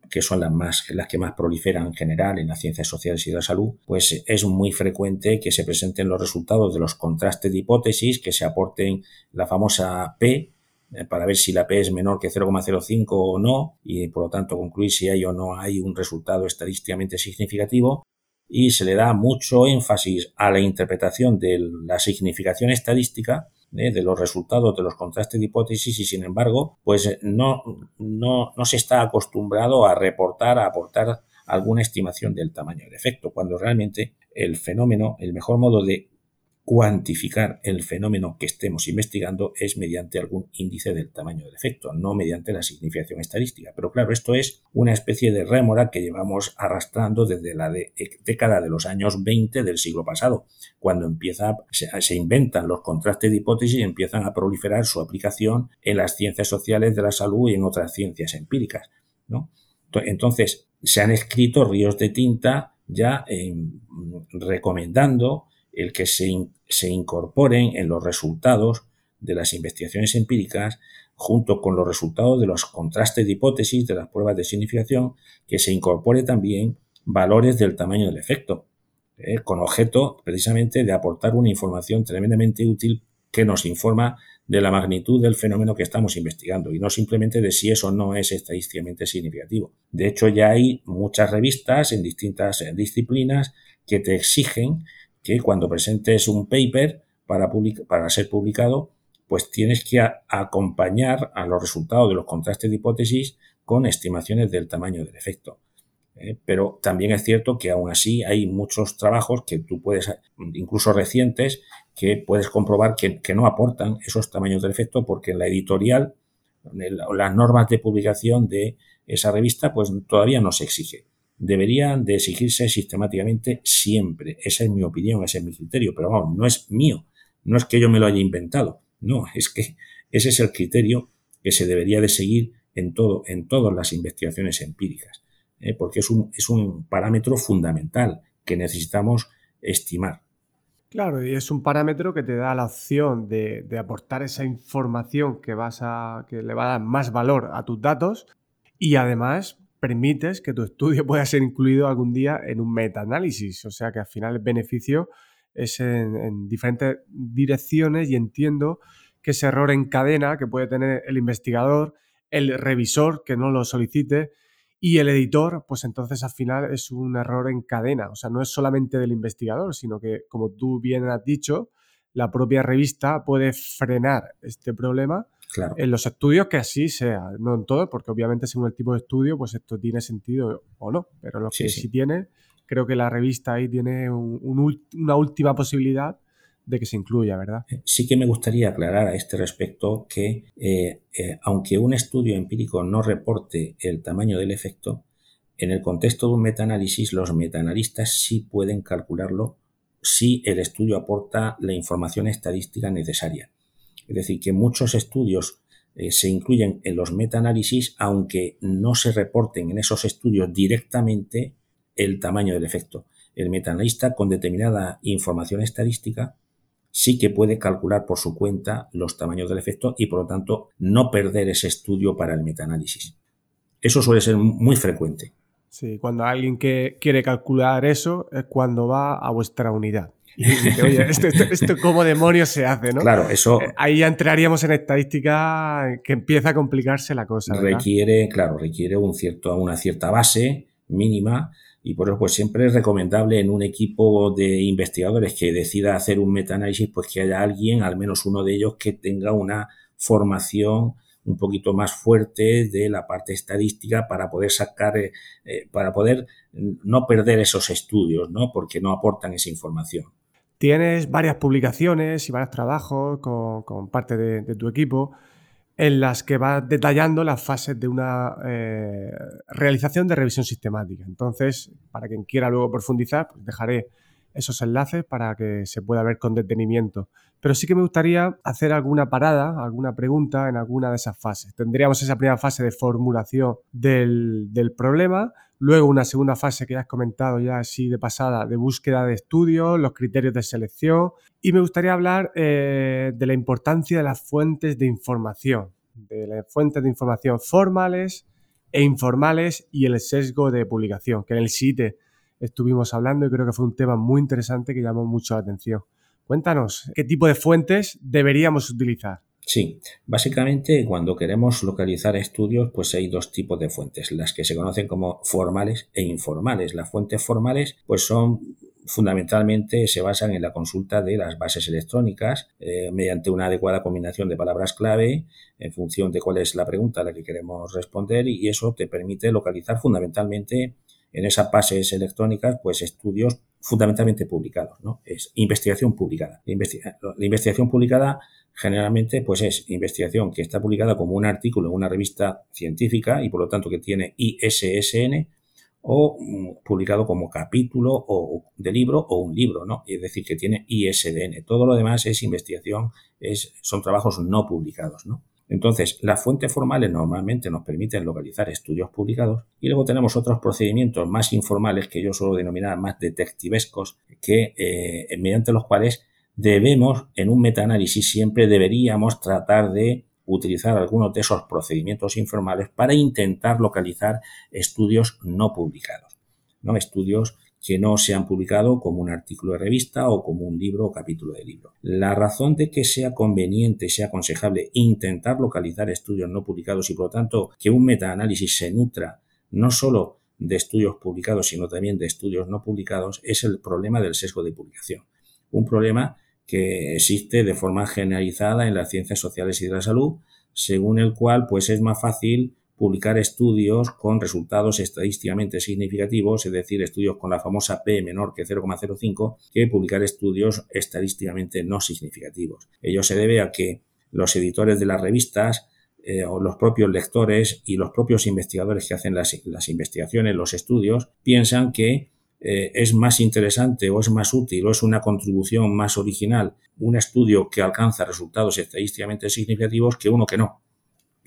Que son las más, las que más proliferan en general en las ciencias sociales y de la salud, pues es muy frecuente que se presenten los resultados de los contrastes de hipótesis, que se aporten la famosa P, eh, para ver si la P es menor que 0,05 o no, y por lo tanto concluir si hay o no hay un resultado estadísticamente significativo. Y se le da mucho énfasis a la interpretación de la significación estadística ¿eh? de los resultados de los contrastes de hipótesis y sin embargo pues no, no, no se está acostumbrado a reportar, a aportar alguna estimación del tamaño del efecto, cuando realmente el fenómeno, el mejor modo de cuantificar el fenómeno que estemos investigando es mediante algún índice del tamaño del efecto, no mediante la significación estadística. Pero claro, esto es una especie de rémora que llevamos arrastrando desde la década de los años 20 del siglo pasado, cuando empieza, se, inventan los contrastes de hipótesis y empiezan a proliferar su aplicación en las ciencias sociales de la salud y en otras ciencias empíricas. ¿no? Entonces, se han escrito ríos de tinta ya recomendando el que se, incorporen en los resultados de las investigaciones empíricas junto con los resultados de los contrastes de hipótesis de las pruebas de significación, que se incorpore también valores del tamaño del efecto, eh, con objeto precisamente de aportar una información tremendamente útil que nos informa de la magnitud del fenómeno que estamos investigando y no simplemente de si eso no es estadísticamente significativo. De hecho, ya hay muchas revistas en distintas disciplinas que te exigen que cuando presentes un paper para, ser publicado, pues tienes que acompañar a los resultados de los contrastes de hipótesis con estimaciones del tamaño del efecto. ¿eh? pero también es cierto que aún así hay muchos trabajos que tú puedes, incluso recientes, que puedes comprobar que, no aportan esos tamaños del efecto porque en la editorial, las normas de publicación de esa revista, pues todavía no se exige. Deberían de exigirse sistemáticamente siempre. Esa es mi opinión, ese es mi criterio, pero vamos, no es mío, no es que yo me lo haya inventado, no, es que ese es el criterio que se debería de seguir en todo, en todas las investigaciones empíricas. ¿eh? porque es un, es un parámetro fundamental que necesitamos estimar. Claro, y es un parámetro que te da la opción de, aportar esa información que, vas a, que le va a dar más valor a tus datos y además permites que tu estudio pueda ser incluido algún día en un metaanálisis. O sea que al final el beneficio es en, en, diferentes direcciones y entiendo que ese error en cadena que puede tener el investigador, el revisor que no lo solicite, y el editor, pues entonces al final es un error en cadena. O sea, no es solamente del investigador, sino que, como tú bien has dicho, la propia revista puede frenar este problema en los estudios que así sea. No en todo, porque obviamente según el tipo de estudio, pues esto tiene sentido o no. Pero lo que sí, tiene, creo que la revista ahí tiene una última posibilidad de que se incluya, ¿verdad? Eh, sí que me gustaría aclarar a este respecto que eh, eh, aunque un estudio empírico no reporte el tamaño del efecto, en el contexto de un metaanálisis los metaanalistas sí pueden calcularlo si el estudio aporta la información estadística necesaria. Es decir, que muchos estudios se incluyen en los metaanálisis aunque no se reporten en esos estudios directamente el tamaño del efecto. El metaanalista con determinada información estadística sí que puede calcular por su cuenta los tamaños del efecto y por lo tanto no perder ese estudio para el metaanálisis. Eso suele ser muy frecuente. Sí, cuando alguien que quiere calcular eso es cuando va a vuestra unidad. Y dice, oye, esto, cómo demonios se hace, ¿no? Claro, eso. Eh, ahí ya entraríamos en estadística que empieza a complicarse la cosa. Requiere, claro, requiere un cierto, una cierta base mínima y por eso pues siempre es recomendable en un equipo de investigadores que decida hacer un metaanálisis pues que haya alguien, al menos uno de ellos, que tenga una formación un poquito más fuerte de la parte estadística para poder sacar, eh, eh, para poder no perder esos estudios, ¿no? Porque no aportan esa información. Tienes varias publicaciones y varios trabajos con, parte de tu equipo en las que va detallando las fases de una eh, realización de revisión sistemática. Entonces, para quien quiera luego profundizar, pues dejaré esos enlaces para que se pueda ver con detenimiento. Pero sí que me gustaría hacer alguna parada, alguna pregunta en alguna de esas fases. Tendríamos esa primera fase de formulación del, problema, luego una segunda fase que ya has comentado ya así de pasada, de búsqueda de estudios, los criterios de selección, y me gustaría hablar eh, de la importancia de las fuentes de información, de las fuentes de información formales e informales y el sesgo de publicación, que en el sitio estuvimos hablando y creo que fue un tema muy interesante que llamó mucho la atención. Cuéntanos, ¿qué tipo de fuentes deberíamos utilizar? Sí, básicamente cuando queremos localizar estudios, pues hay dos tipos de fuentes, las que se conocen como formales e informales. Las fuentes formales, pues son fundamentalmente se basan en la consulta de las bases electrónicas eh, mediante una adecuada combinación de palabras clave en función de cuál es la pregunta a la que queremos responder y eso te permite localizar fundamentalmente en esas bases electrónicas pues estudios fundamentalmente publicados, ¿no? Es investigación publicada. La, investigación publicada generalmente pues es investigación que está publicada como un artículo en una revista científica y por lo tanto que tiene ISSN o mm, publicado como capítulo o de libro o un libro, ¿no? Es decir, que tiene ISDN. Todo lo demás es investigación, es, son trabajos no publicados, ¿no? Entonces, las fuentes formales normalmente nos permiten localizar estudios publicados y luego tenemos otros procedimientos más informales que yo suelo denominar más detectivescos, que eh, mediante los cuales debemos, en un metaanálisis, siempre deberíamos tratar de utilizar algunos de esos procedimientos informales para intentar localizar estudios no publicados, ¿no? Estudios que no se han publicado como un artículo de revista o como un libro o capítulo de libro. La razón de que sea conveniente, sea aconsejable intentar localizar estudios no publicados y por lo tanto que un metaanálisis se nutra no solo de estudios publicados sino también de estudios no publicados es el problema del sesgo de publicación. Un problema que existe de forma generalizada en las ciencias sociales y de la salud, según el cual pues es más fácil publicar estudios con resultados estadísticamente significativos, es decir, estudios con la famosa P menor que 0,05, que publicar estudios estadísticamente no significativos. Ello se debe a que los editores de las revistas eh, o los propios lectores y los propios investigadores que hacen las, investigaciones, los estudios, piensan que eh, es más interesante o es más útil o es una contribución más original un estudio que alcanza resultados estadísticamente significativos que uno que no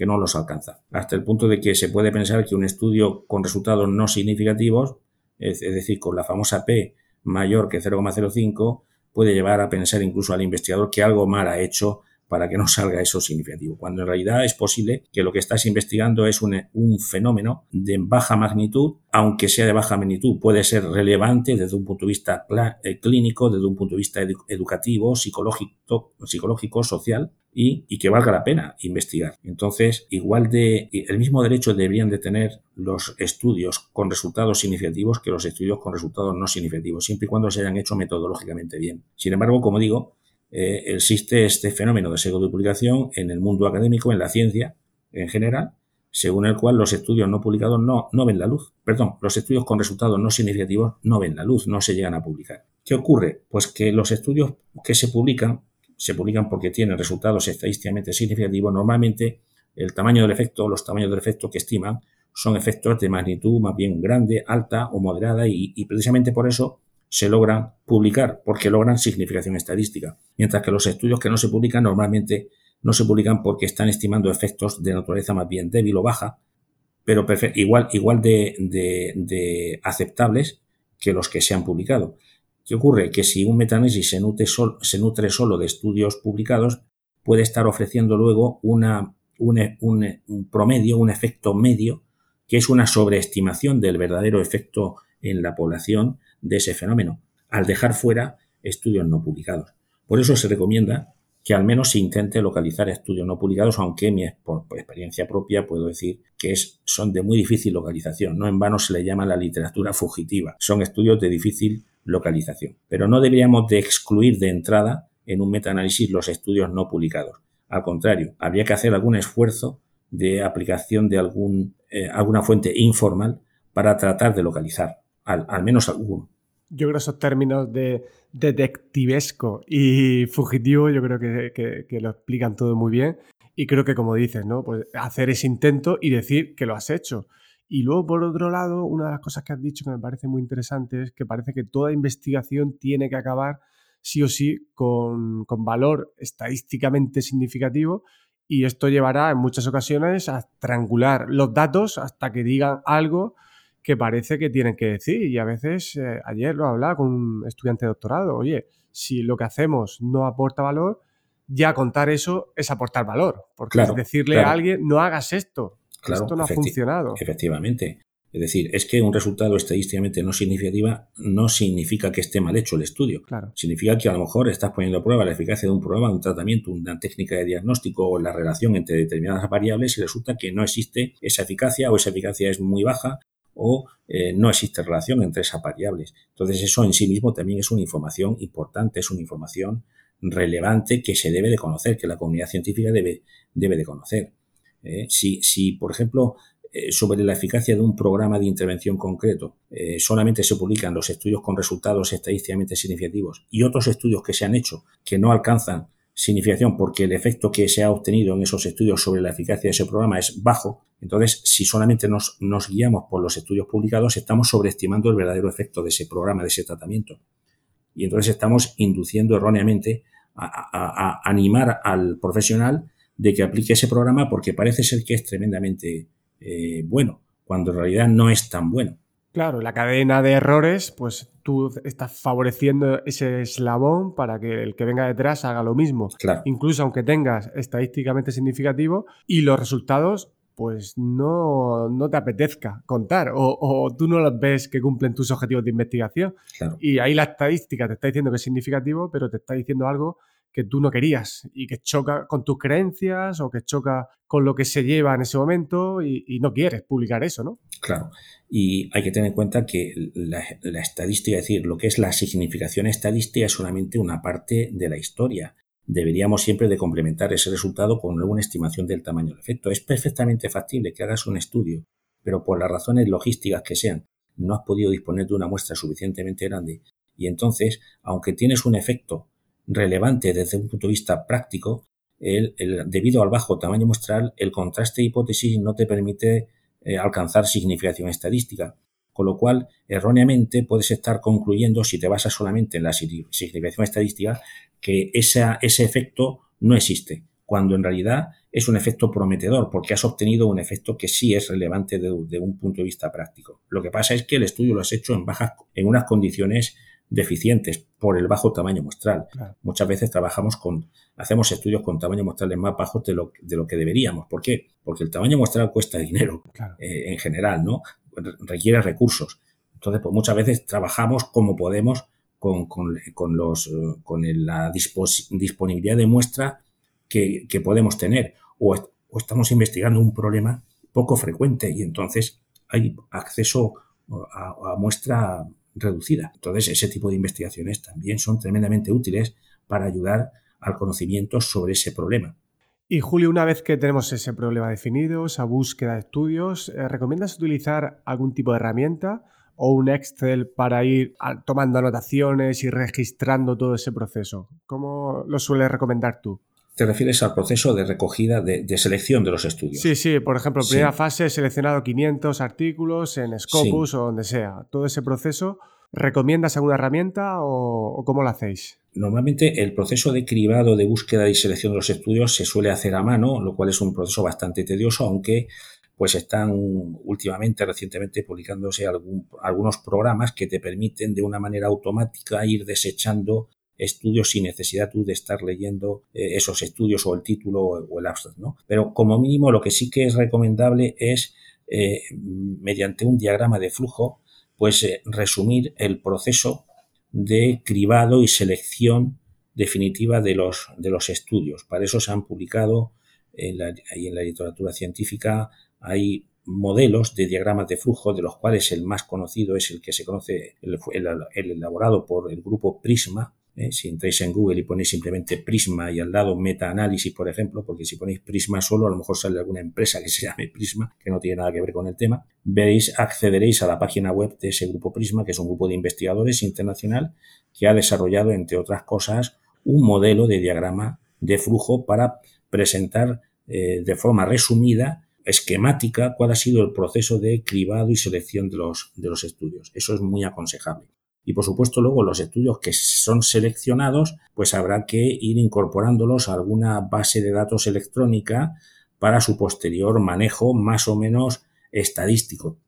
que no los alcanza. Hasta el punto de que se puede pensar que un estudio con resultados no significativos, es, decir, con la famosa P mayor que 0,05, puede llevar a pensar incluso al investigador que algo mal ha hecho para que no salga eso significativo, cuando en realidad es posible que lo que estás investigando es un, fenómeno de baja magnitud, aunque sea de baja magnitud, puede ser relevante desde un punto de vista eh, clínico, desde un punto de vista educativo, psicológico, psicológico social, y, que valga la pena investigar. Entonces, igual de el mismo derecho deberían de tener los estudios con resultados significativos que los estudios con resultados no significativos, siempre y cuando se hayan hecho metodológicamente bien. Sin embargo, como digo, eh, existe este fenómeno de sesgo de publicación en el mundo académico, en la ciencia en general, según el cual los estudios no publicados no, no ven la luz. Perdón, los estudios con resultados no significativos no ven la luz, no se llegan a publicar. ¿Qué ocurre? Pues que los estudios que se publican, se publican porque tienen resultados estadísticamente significativos, normalmente el tamaño del efecto, los tamaños del efecto que estiman, son efectos de magnitud más bien grande, alta o moderada y precisamente por eso se logran publicar porque logran significación estadística, mientras que los estudios que no se publican normalmente no se publican porque están estimando efectos de naturaleza más bien débil o baja, pero igual, igual de, aceptables que los que se han publicado. ¿Qué ocurre? Que si un metaanálisis se nutre, se nutre solo de estudios publicados, puede estar ofreciendo luego una, un promedio, un efecto medio, que es una sobreestimación del verdadero efecto en la población de ese fenómeno, al dejar fuera estudios no publicados. Por eso se recomienda que al menos se intente localizar estudios no publicados, aunque mi, por, experiencia propia puedo decir que es, son de muy difícil localización. No en vano se le llama la literatura fugitiva. Son estudios de difícil localización. Pero no deberíamos de excluir de entrada en un metaanálisis los estudios no publicados. Al contrario, habría que hacer algún esfuerzo de aplicación de algún, eh, alguna fuente informal para tratar de localizar al, al menos alguno. Yo creo que esos términos de detectivesco y fugitivo, yo creo que, lo explican todo muy bien. Y creo que, como dices, ¿no? Pues hacer ese intento y decir que lo has hecho. Y luego, por otro lado, una de las cosas que has dicho que me parece muy interesante es que parece que toda investigación tiene que acabar sí o sí con, con valor estadísticamente significativo y esto llevará en muchas ocasiones a triangular los datos hasta que digan algo que parece que tienen que decir. Y a veces, eh, ayer lo hablaba con un estudiante de doctorado, oye, si lo que hacemos no aporta valor, ya contar eso es aportar valor. Porque es decirle a alguien, no hagas esto, esto no ha funcionado. Efectivamente. Es decir, es que un resultado estadísticamente no significativa no significa que esté mal hecho el estudio. Claro. Significa que a lo mejor estás poniendo a prueba la eficacia de un programa, un tratamiento, una técnica de diagnóstico o la relación entre determinadas variables y resulta que no existe esa eficacia o esa eficacia es muy baja o eh, no existe relación entre esas variables. Entonces eso en sí mismo también es una información importante, es una información relevante que se debe de conocer, que la comunidad científica debe, debe de conocer. ¿Eh? si, si, por ejemplo, eh, sobre la eficacia de un programa de intervención concreto solamente se publican los estudios con resultados estadísticamente significativos y otros estudios que se han hecho que no alcanzan significación porque el efecto que se ha obtenido en esos estudios sobre la eficacia de ese programa es bajo, entonces si solamente nos guiamos por los estudios publicados, estamos sobreestimando el verdadero efecto de ese programa, de ese tratamiento. Y entonces estamos induciendo erróneamente a, animar al profesional de que aplique ese programa porque parece ser que es tremendamente eh, bueno, cuando en realidad no es tan bueno. Claro, la cadena de errores, pues tú estás favoreciendo ese eslabón para que el que venga detrás haga lo mismo. Claro. Incluso aunque tengas estadísticamente significativo y los resultados, pues no, no te apetezca contar o, o, tú no los ves que cumplen tus objetivos de investigación. Claro. Y ahí la estadística te está diciendo que es significativo, pero te está diciendo algo que tú no querías y que choca con tus creencias o que choca con lo que se lleva en ese momento y, no quieres publicar eso, ¿no? Claro, y hay que tener en cuenta que la, estadística, es decir, lo que es la significación estadística es solamente una parte de la historia. Deberíamos siempre de complementar ese resultado con una estimación del tamaño del efecto. Es perfectamente factible que hagas un estudio, pero por las razones logísticas que sean, no has podido disponer de una muestra suficientemente grande y entonces, aunque tienes un efecto relevante desde un punto de vista práctico, el, debido al bajo tamaño muestral, el contraste de hipótesis no te permite eh, alcanzar significación estadística. Con lo cual, erróneamente puedes estar concluyendo, si te basas solamente en la significación estadística, que ese efecto no existe, cuando en realidad es un efecto prometedor, porque has obtenido un efecto que sí es relevante de, un punto de vista práctico. Lo que pasa es que el estudio lo has hecho en, bajas, en unas condiciones deficientes por el bajo tamaño muestral. Muchas veces trabajamos con, hacemos estudios con tamaño muestral más bajos de lo, de lo que deberíamos. ¿Por qué? Porque el tamaño muestral cuesta dinero eh, en general, ¿no? Requiere recursos. Entonces, pues muchas veces trabajamos como podemos con, con, los, con la disponibilidad de muestra que, que podemos tener. O, o estamos investigando un problema poco frecuente y entonces hay acceso a, a muestra reducida. Entonces, ese tipo de investigaciones también son tremendamente útiles para ayudar al conocimiento sobre ese problema. Y Julio, una vez que tenemos ese problema definido, esa búsqueda de estudios, eh, ¿recomiendas utilizar algún tipo de herramienta o un Excel para ir tomando anotaciones y registrando todo ese proceso? ¿Cómo lo sueles recomendar tú? Te refieres al proceso de recogida de, selección de los estudios. Sí, sí, por ejemplo, primera fase he seleccionado 500 artículos en Scopus o donde sea. Todo ese proceso, ¿recomiendas alguna herramienta o, cómo lo hacéis? Normalmente el proceso de cribado, de búsqueda y selección de los estudios se suele hacer a mano, lo cual es un proceso bastante tedioso, aunque pues están últimamente, recientemente publicándose algunos programas que te permiten de una manera automática ir desechando estudios sin necesidad tú de estar leyendo eh, esos estudios o el título o el abstract, ¿no? Pero como mínimo lo que sí que es recomendable es eh, mediante un diagrama de flujo pues eh, resumir el proceso de cribado y selección definitiva de los, de los estudios. Para eso se han publicado en la, en la literatura científica hay modelos de diagramas de flujo, de los cuales el más conocido es el que se conoce, el elaborado por el grupo Prisma, ¿eh? si entráis en Google y ponéis simplemente Prisma y al lado meta-análisis, por ejemplo, porque si ponéis Prisma solo, a lo mejor sale alguna empresa que se llame Prisma, que no tiene nada que ver con el tema, veréis, accederéis a la página web de ese grupo Prisma, que es un grupo de investigadores internacional que ha desarrollado, entre otras cosas, un modelo de diagrama de flujo para presentar eh, de forma resumida esquemática cuál ha sido el proceso de cribado y selección de los, de los estudios. Eso es muy aconsejable. Y por supuesto luego los estudios que son seleccionados, pues habrá que ir incorporándolos a alguna base de datos electrónica para su posterior manejo más o menos estadístico.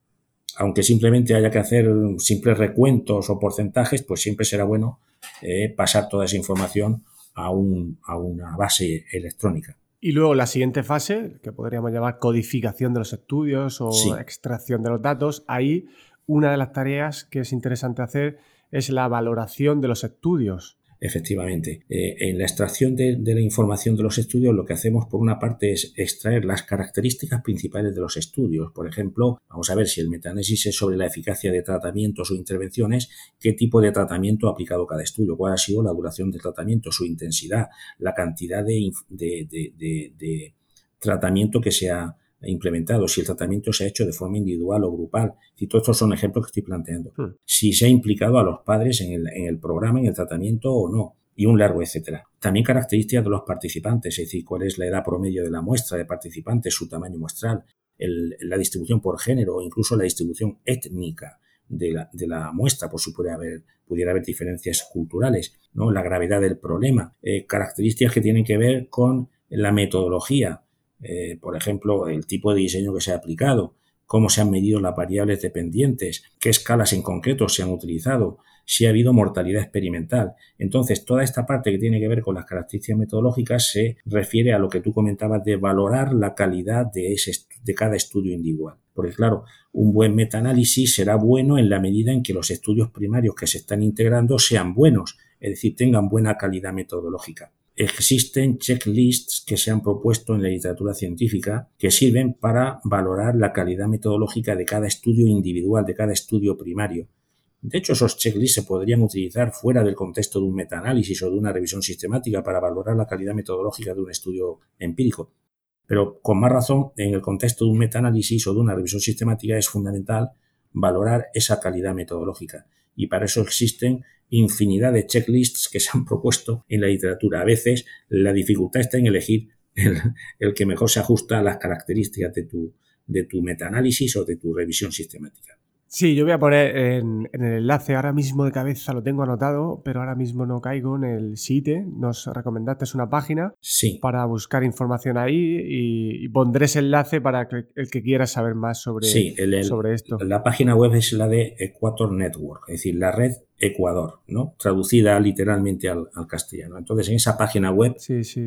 Aunque simplemente haya que hacer simples recuentos o porcentajes, pues siempre será bueno eh, pasar toda esa información a, un, a una base electrónica. Y luego la siguiente fase, que podríamos llamar codificación de los estudios o extracción de los datos, ahí una de las tareas que es interesante hacer es la valoración de los estudios. Efectivamente. Eh, en la extracción de, la información de los estudios lo que hacemos por una parte es extraer las características principales de los estudios. Por ejemplo, vamos a ver si el metaanálisis es sobre la eficacia de tratamientos o intervenciones, qué tipo de tratamiento ha aplicado cada estudio, cuál ha sido la duración del tratamiento, su intensidad, la cantidad de, de tratamiento que se ha implementado, si el tratamiento se ha hecho de forma individual o grupal. Y todos estos son ejemplos que estoy planteando. Hmm. Si se ha implicado a los padres en el, en el programa, en el tratamiento o no y un largo etcétera. También características de los participantes, es decir, cuál es la edad promedio de la muestra de participantes, su tamaño muestral, la distribución por género o incluso la distribución étnica de la, de la muestra, por si pudiera haber, pudiera haber diferencias culturales, ¿no? la gravedad del problema, eh, características que tienen que ver con la metodología, eh, por ejemplo, el tipo de diseño que se ha aplicado, cómo se han medido las variables dependientes, qué escalas en concreto se han utilizado, si ha habido mortalidad experimental. Entonces, toda esta parte que tiene que ver con las características metodológicas se refiere a lo que tú comentabas de valorar la calidad de, ese, de cada estudio individual. Porque claro, un buen metaanálisis será bueno en la medida en que los estudios primarios que se están integrando sean buenos, es decir, tengan buena calidad metodológica. Existen checklists que se han propuesto en la literatura científica que sirven para valorar la calidad metodológica de cada estudio individual, de cada estudio primario. De hecho, esos checklists se podrían utilizar fuera del contexto de un metaanálisis o de una revisión sistemática para valorar la calidad metodológica de un estudio empírico. Pero con más razón, en el contexto de un metaanálisis o de una revisión sistemática es fundamental valorar esa calidad metodológica. Y para eso existen infinidad de checklists que se han propuesto en la literatura. A veces la dificultad está en elegir el, el que mejor se ajusta a las características de tu, de tu metaanálisis o de tu revisión sistemática. Sí, yo voy a poner en, el enlace, ahora mismo de cabeza lo tengo anotado, pero ahora mismo no caigo en el sitio. Nos recomendaste una página sí. para buscar información ahí y, pondré ese enlace para que el que quiera saber más sobre, sobre esto. La página web es la de Equator Network, es decir, la red Ecuador, ¿no? Traducida literalmente al, castellano. Entonces, en esa página web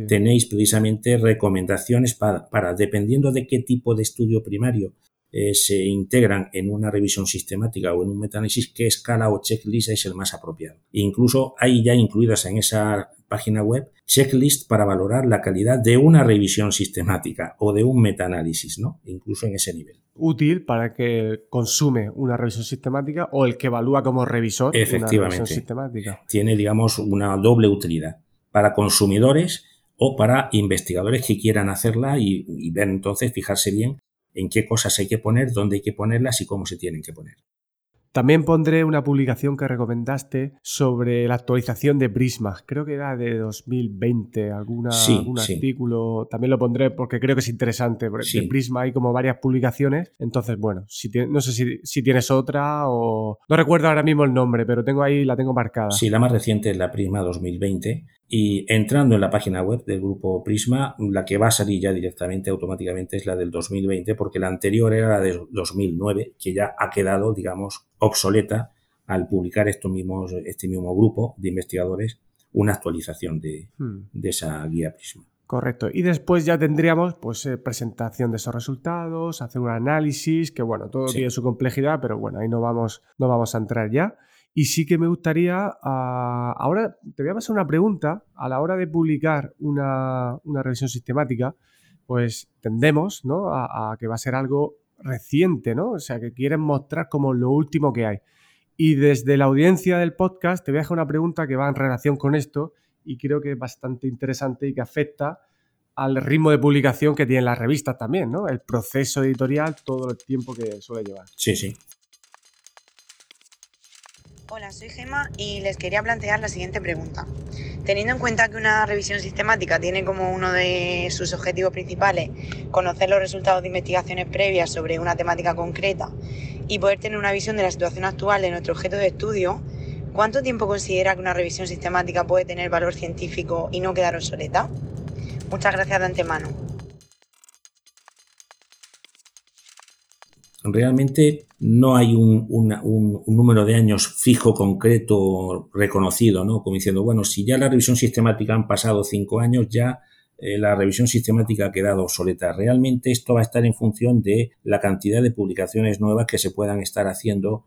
tenéis precisamente recomendaciones para, para, dependiendo de qué tipo de estudio primario eh, se integran en una revisión sistemática o en un metaanálisis, qué escala o checklist es el más apropiado. incluso hay ya incluidas en esa página web checklist para valorar la calidad de una revisión sistemática o de un metaanálisis, ¿no? Incluso en ese nivel. Útil para que consume una revisión sistemática o el que evalúa como revisor Efectivamente. una revisión sistemática. Tiene, digamos, una doble utilidad para consumidores o para investigadores que quieran hacerla y, y ver entonces, fijarse bien en qué cosas hay que poner, dónde hay que ponerlas y cómo se tienen que poner. También pondré una publicación que recomendaste sobre la actualización de Prisma. Creo que era de 2020, alguna, algún artículo. También lo pondré porque creo que es interesante. Porque En Prisma hay como varias publicaciones. Entonces, bueno, si no sé si, si, tienes otra o... No recuerdo ahora mismo el nombre, pero tengo ahí, la tengo marcada. Sí, la más reciente es la Prisma 2020 y entrando en la página web del grupo Prisma, la que va a salir ya directamente automáticamente es la del 2020, porque la anterior era la de 2009, que ya ha quedado, digamos, obsoleta al publicar estos mismos, este mismo grupo de investigadores una actualización de, hmm. esa guía Prisma. Correcto. Y después ya tendríamos pues eh, presentación de esos resultados, hacer un análisis, que bueno, todo tiene su complejidad, pero bueno, ahí no vamos, no vamos a entrar ya. Y sí que me gustaría, ah, ahora te voy a pasar una pregunta, a la hora de publicar una, revisión sistemática, pues tendemos ¿no? a, que va a ser algo reciente, ¿no? O sea, que quieren mostrar como lo último que hay. Y desde la audiencia del podcast te voy a dejar una pregunta que va en relación con esto y creo que es bastante interesante y que afecta al ritmo de publicación que tienen las revistas también, ¿no? El proceso editorial, todo el tiempo que suele llevar. Sí, sí. Hola, soy Gema y les quería plantear la siguiente pregunta. Teniendo en cuenta que una revisión sistemática tiene como uno de sus objetivos principales conocer los resultados de investigaciones previas sobre una temática concreta y poder tener una visión de la situación actual de nuestro objeto de estudio, ¿cuánto tiempo considera que una revisión sistemática puede tener valor científico y no quedar obsoleta? Muchas gracias de antemano. Realmente no hay un, número de años fijo, concreto, reconocido, ¿no? Como diciendo, bueno, si ya la revisión sistemática han pasado cinco años, ya eh, la revisión sistemática ha quedado obsoleta. Realmente esto va a estar en función de la cantidad de publicaciones nuevas que se puedan estar haciendo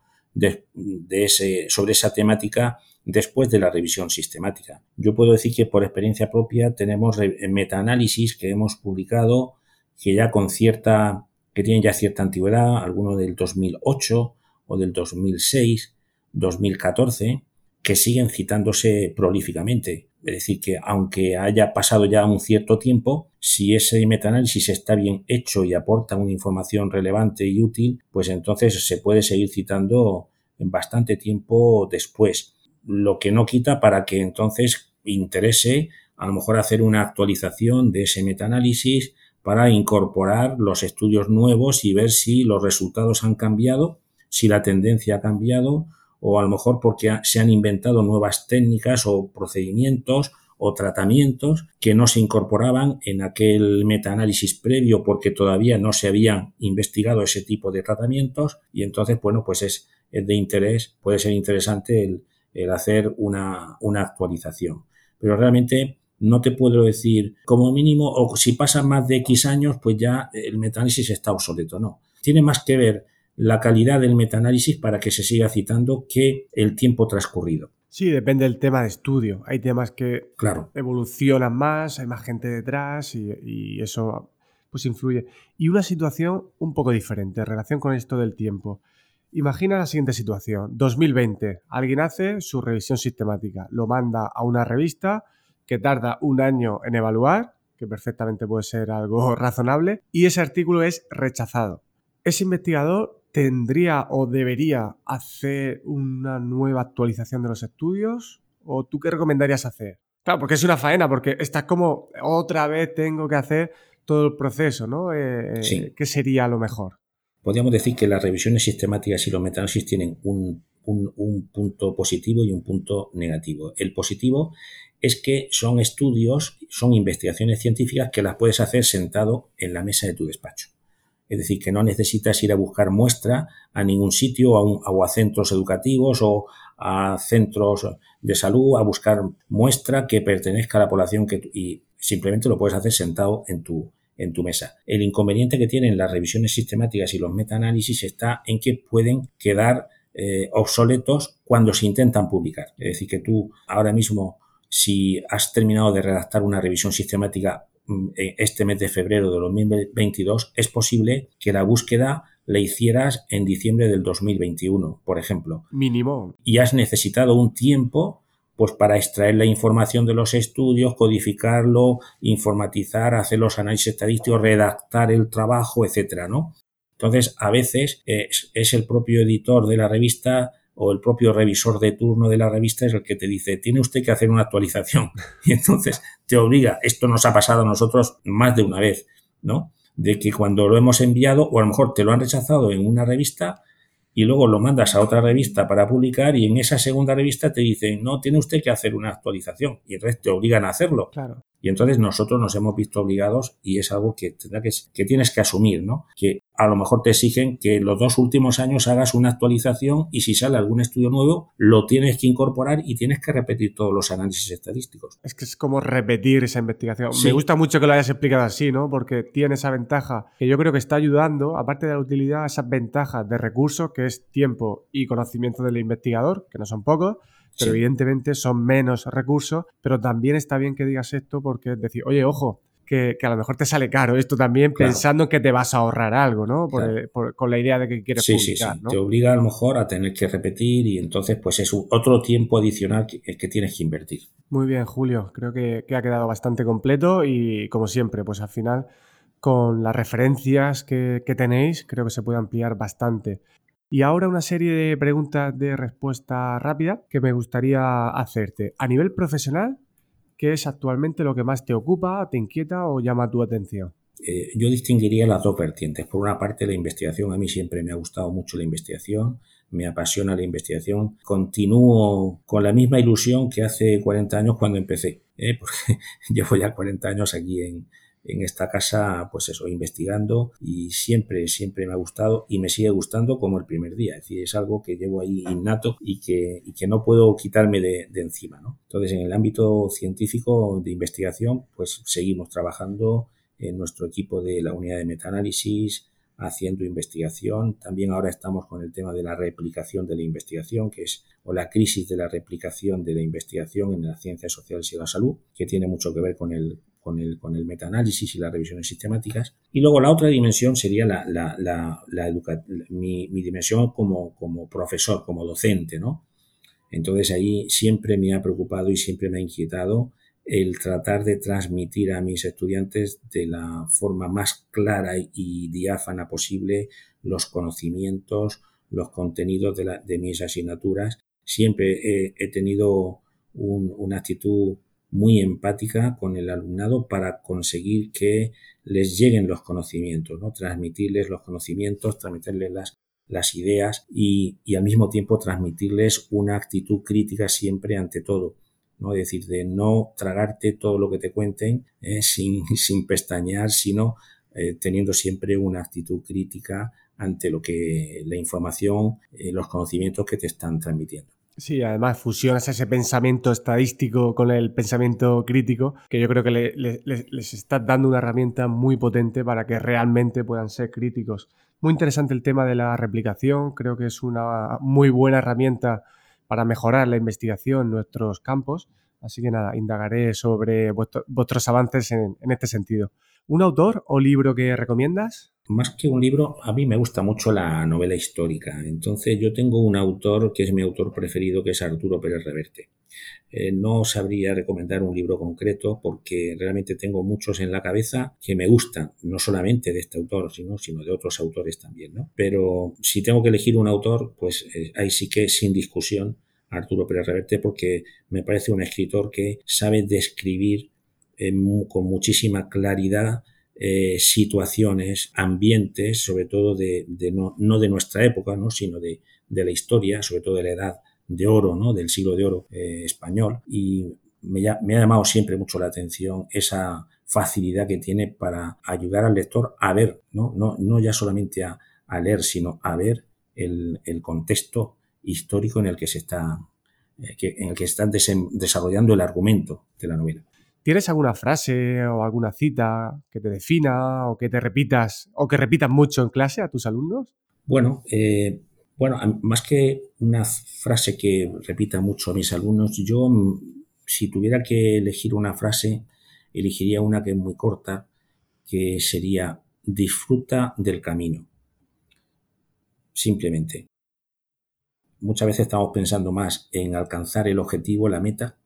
sobre esa temática después de la revisión sistemática. Yo puedo decir que por experiencia propia tenemos metaanálisis que hemos publicado que ya con cierta que tienen ya cierta antigüedad, algunos del 2008 o del 2006, 2014, que siguen citándose prolíficamente. Es decir, que aunque haya pasado ya un cierto tiempo, si ese metaanálisis está bien hecho y aporta una información relevante y útil, pues entonces se puede seguir citando en bastante tiempo después. Lo que no quita para que entonces interese a lo mejor hacer una actualización de ese metaanálisis para incorporar los estudios nuevos y ver si los resultados han cambiado, si la tendencia ha cambiado o a lo mejor porque se han inventado nuevas técnicas o procedimientos o tratamientos que no se incorporaban en aquel metaanálisis previo porque todavía no se habían investigado ese tipo de tratamientos y entonces, bueno, pues es, de interés, puede ser interesante el, hacer una actualización. Pero realmente no te puedo decir como mínimo, o si pasan más de X años, pues ya el metaanálisis está obsoleto, no. Tiene más que ver la calidad del metaanálisis para que se siga citando que el tiempo transcurrido. Sí, depende del tema de estudio. Hay temas que claro. evolucionan más, hay más gente detrás y, eso pues influye. Y una situación un poco diferente en relación con esto del tiempo. Imagina la siguiente situación. 2020. Alguien hace su revisión sistemática, lo manda a una revista que tarda un año en evaluar, que perfectamente puede ser algo razonable, y ese artículo es rechazado. Ese investigador tendría o debería hacer una nueva actualización de los estudios? ¿O tú qué recomendarías hacer? Claro, porque es una faena, porque estás como otra vez tengo que hacer todo el proceso, ¿no? Eh, eh, sí. ¿Qué sería lo mejor? Podríamos decir que las revisiones sistemáticas y los metaanálisis tienen un, un punto positivo y un punto negativo. El positivo es que son estudios, son investigaciones científicas que las puedes hacer sentado en la mesa de tu despacho. Es decir, que no necesitas ir a buscar muestra a ningún sitio o a, centros educativos o a centros de salud a buscar muestra que pertenezca a la población que, y simplemente lo puedes hacer sentado en tu, en tu mesa. El inconveniente que tienen las revisiones sistemáticas y los metaanálisis está en que pueden quedar eh, obsoletos cuando se intentan publicar. Es decir, que tú ahora mismo, si has terminado de redactar una revisión sistemática Mm, este mes de febrero de 2022, es posible que la búsqueda la hicieras en diciembre del 2021, por ejemplo. Mínimo. Y has necesitado un tiempo pues para extraer la información de los estudios, codificarlo, informatizar, hacer los análisis estadísticos, redactar el trabajo, etcétera, ¿no? Entonces, a veces es, es el propio editor de la revista o el propio revisor de turno de la revista es el que te dice, tiene usted que hacer una actualización. Y entonces te obliga, esto nos ha pasado a nosotros más de una vez, ¿no? De que cuando lo hemos enviado, o a lo mejor te lo han rechazado en una revista y luego lo mandas a otra revista para publicar y en esa segunda revista te dicen, no, tiene usted que hacer una actualización y el resto te obligan a hacerlo. Claro. Y entonces nosotros nos hemos visto obligados y es algo que, tendrá que, que tienes que asumir, ¿no? Que a lo mejor te exigen que los dos últimos años hagas una actualización y si sale algún estudio nuevo, lo tienes que incorporar y tienes que repetir todos los análisis estadísticos. Es que es como repetir esa investigación. Me gusta mucho que lo hayas explicado así, ¿no? Porque tiene esa ventaja que yo creo que está ayudando, aparte de la utilidad, esas ventajas de recursos que es tiempo y conocimiento del investigador, que no son pocos, pero evidentemente son menos recursos, pero también está bien que digas esto porque es decir, oye, ojo, que, a lo mejor te sale caro esto también pensando que te vas a ahorrar algo, ¿no? con la idea de que quieres sí, publicar, sí, sí. Te obliga a lo mejor a tener que repetir y entonces pues es otro tiempo adicional que, que tienes que invertir. Muy bien, Julio. Creo que, que ha quedado bastante completo y como siempre, pues al final con las referencias que, que, tenéis, creo que se puede ampliar bastante. Y ahora una serie de preguntas de respuesta rápida que me gustaría hacerte. A nivel profesional, ¿qué es actualmente lo que más te ocupa, te inquieta o llama tu atención? Eh, yo distinguiría las dos vertientes. Por una parte, la investigación. A mí siempre me ha gustado mucho la investigación, me apasiona la investigación. Continúo con la misma ilusión que hace 40 años cuando empecé, ¿eh? porque llevo ya 40 años aquí en, en esta casa, pues eso, investigando y siempre, siempre me ha gustado y me sigue gustando como el primer día. Es decir, es algo que llevo ahí innato y que, y que no puedo quitarme de, de encima, ¿no? Entonces, en el ámbito científico de investigación, pues seguimos trabajando en nuestro equipo de la unidad de metaanálisis, haciendo investigación. También ahora estamos con el tema de la replicación de la investigación, que es, o la crisis de la replicación de la investigación en las ciencias sociales y la salud, que tiene mucho que ver con el, con el, con el metaanálisis y las revisiones sistemáticas. Y luego la otra dimensión sería la, la, la, mi, mi, dimensión como, como profesor, como docente, ¿no? Entonces ahí siempre me ha preocupado y siempre me ha inquietado el tratar de transmitir a mis estudiantes de la forma más clara y diáfana posible los conocimientos, los contenidos de, la, de mis asignaturas. Siempre he, tenido un, una actitud muy empática con el alumnado para conseguir que les lleguen los conocimientos, ¿no? transmitirles los conocimientos, transmitirles las, las ideas y, y al mismo tiempo transmitirles una actitud crítica siempre ante todo. ¿no? Es decir, de no tragarte todo lo que te cuenten eh, sin, sin pestañear, sino eh, teniendo siempre una actitud crítica ante lo que la información, eh, los conocimientos que te están transmitiendo. Sí, además fusionas ese pensamiento estadístico con el pensamiento crítico, que yo creo que les estás dando una herramienta muy potente para que realmente puedan ser críticos. Muy interesante el tema de la replicación, creo que es una muy buena herramienta para mejorar la investigación en nuestros campos. Así que nada, indagaré sobre vuestros avances en este sentido. ¿Un autor o libro que recomiendas? Más que un libro, a mí me gusta mucho la novela histórica. Entonces yo tengo un autor que es mi autor preferido, que es Arturo Pérez Reverte. Eh, no sabría recomendar un libro concreto porque realmente tengo muchos en la cabeza que me gustan, no solamente de este autor, sino, sino de otros autores también. ¿no? Pero si tengo que elegir un autor, pues eh, ahí sí que sin discusión Arturo Pérez Reverte porque me parece un escritor que sabe describir con muchísima claridad eh, situaciones, ambientes, sobre todo de, no, de nuestra época, ¿no? sino de, de, la historia, sobre todo de la edad de oro, ¿no? del siglo de oro eh, español. Y me, ha llamado siempre mucho la atención esa facilidad que tiene para ayudar al lector a ver, no, no, no ya solamente a, leer, sino a ver el, el, contexto histórico en el que se está, eh, en el que están desarrollando el argumento de la novela. ¿Tienes alguna frase o alguna cita que te defina o que te repitas o que repitas mucho en clase a tus alumnos? Bueno, eh, bueno, más que una frase que repita mucho a mis alumnos, yo mm, si tuviera que elegir una frase, elegiría una que es muy corta, que sería disfruta del camino. Simplemente. Muchas veces estamos pensando más en alcanzar el objetivo, la meta,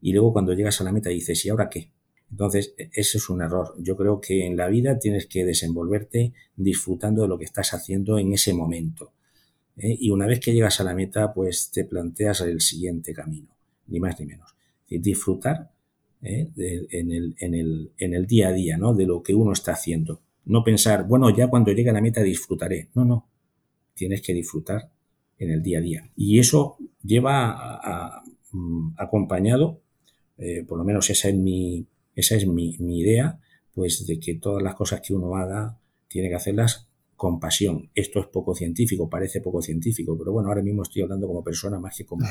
y luego cuando llegas a la meta dices, ¿y ahora qué? Entonces, e, eso es un error. Yo creo que en la vida tienes que desenvolverte disfrutando de lo que estás haciendo en ese momento. ¿eh? Y una vez que llegas a la meta, pues te planteas el siguiente camino, ni más ni menos. disfrutar ¿eh? en, el, en, el, en, el, día a día, ¿no? De lo que uno está haciendo. No pensar, bueno, ya cuando llegue a la meta disfrutaré. No, no. Tienes que disfrutar en el día a día. Y eso lleva mm, acompañado eh, por lo menos esa es mi, esa es mi, idea, pues de que todas las cosas que uno haga tiene que hacerlas con pasión. Esto es poco científico, parece poco científico, pero bueno, ahora mismo estoy hablando como persona más que como,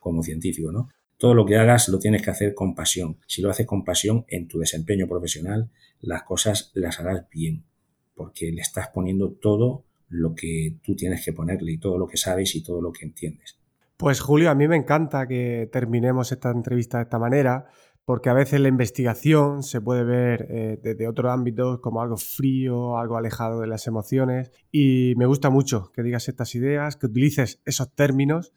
como científico, ¿no? Todo lo que hagas lo tienes que hacer con pasión. Si lo haces con pasión en tu desempeño profesional, las cosas las harás bien, porque le estás poniendo todo lo que tú tienes que ponerle y todo lo que sabes y todo lo que entiendes. Pues Julio, a mí me encanta que terminemos esta entrevista de esta manera, porque a veces la investigación se puede ver eh, desde otros ámbitos como algo frío, algo alejado de las emociones, y me gusta mucho que digas estas ideas, que utilices esos términos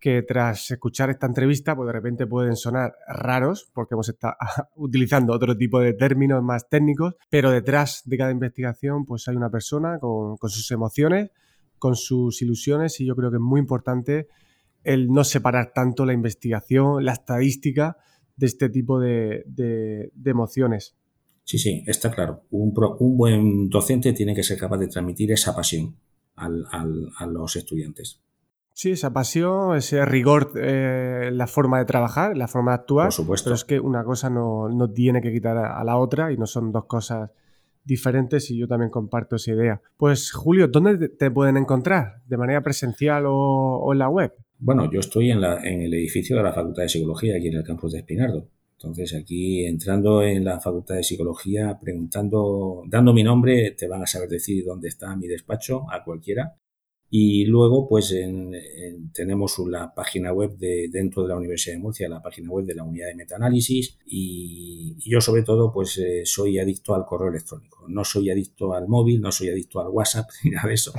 que tras escuchar esta entrevista, pues de repente pueden sonar raros, porque hemos estado utilizando otro tipo de términos más técnicos, pero detrás de cada investigación, pues hay una persona con, con sus emociones, con sus ilusiones, y yo creo que es muy importante el no separar tanto la investigación, la estadística de este tipo de, emociones. Sí, sí, está claro. Un, buen docente tiene que ser capaz de transmitir esa pasión a los estudiantes. Sí, esa pasión, ese rigor eh, la forma de trabajar, la forma de actuar. Por supuesto. Pero es que una cosa no, tiene que quitar a, la otra y no son dos cosas diferentes y yo también comparto esa idea. Pues Julio, ¿dónde te pueden encontrar? ¿De manera presencial o en la web? Bueno, yo estoy en, la, en el edificio de la Facultad de Psicología, aquí en el campus de Espinardo. Entonces, aquí entrando en la Facultad de Psicología, preguntando, dando mi nombre, te van a saber decir dónde está mi despacho, a cualquiera. Y luego, pues tenemos la página web de, dentro de la Universidad de Murcia, la página web de la unidad de metaanálisis. Y, yo, sobre todo, pues eh, soy adicto al correo electrónico. No soy adicto al móvil, no soy adicto al WhatsApp, ni nada de eso.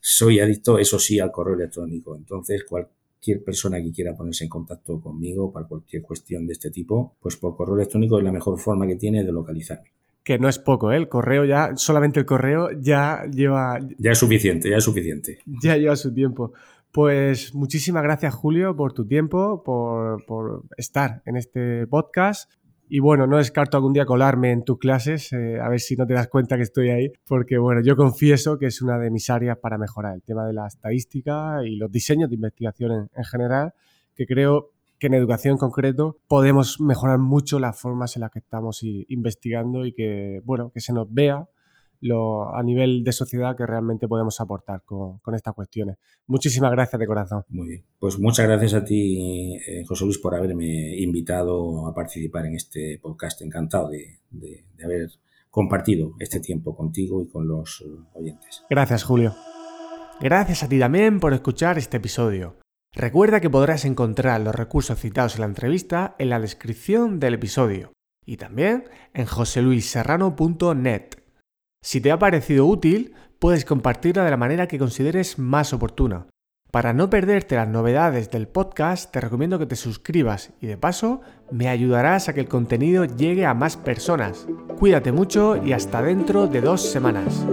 Soy adicto, eso sí, al correo electrónico. Entonces, cual, cualquier persona que quiera ponerse en contacto conmigo para cualquier cuestión de este tipo, pues por correo electrónico es la mejor forma que tiene de localizarme. Que no es poco, ¿eh? El correo ya, solamente el correo ya lleva... Ya es suficiente, ya es suficiente. Ya lleva su tiempo. Pues muchísimas gracias Julio por tu tiempo, por, por estar en este podcast. Y bueno, no descarto algún día colarme en tus clases, eh, a ver si no te das cuenta que estoy ahí, porque bueno, yo confieso que es una de mis áreas para mejorar el tema de la estadística y los diseños de investigación en, general, que creo que en educación en concreto podemos mejorar mucho las formas en las que estamos investigando y que, bueno, que se nos vea lo, a nivel de sociedad que realmente podemos aportar con, estas cuestiones. Muchísimas gracias de corazón. Muy bien. Pues muchas gracias a ti, eh, José Luis, por haberme invitado a participar en este podcast. Encantado de, de haber compartido este tiempo contigo y con los eh, oyentes. Gracias, Julio. Gracias a ti también por escuchar este episodio. Recuerda que podrás encontrar los recursos citados en la entrevista en la descripción del episodio y también en joseluisserrano.net. Si te ha parecido útil, puedes compartirla de la manera que consideres más oportuna. Para no perderte las novedades del podcast, te recomiendo que te suscribas y de paso me ayudarás a que el contenido llegue a más personas. Cuídate mucho y hasta dentro de dos semanas.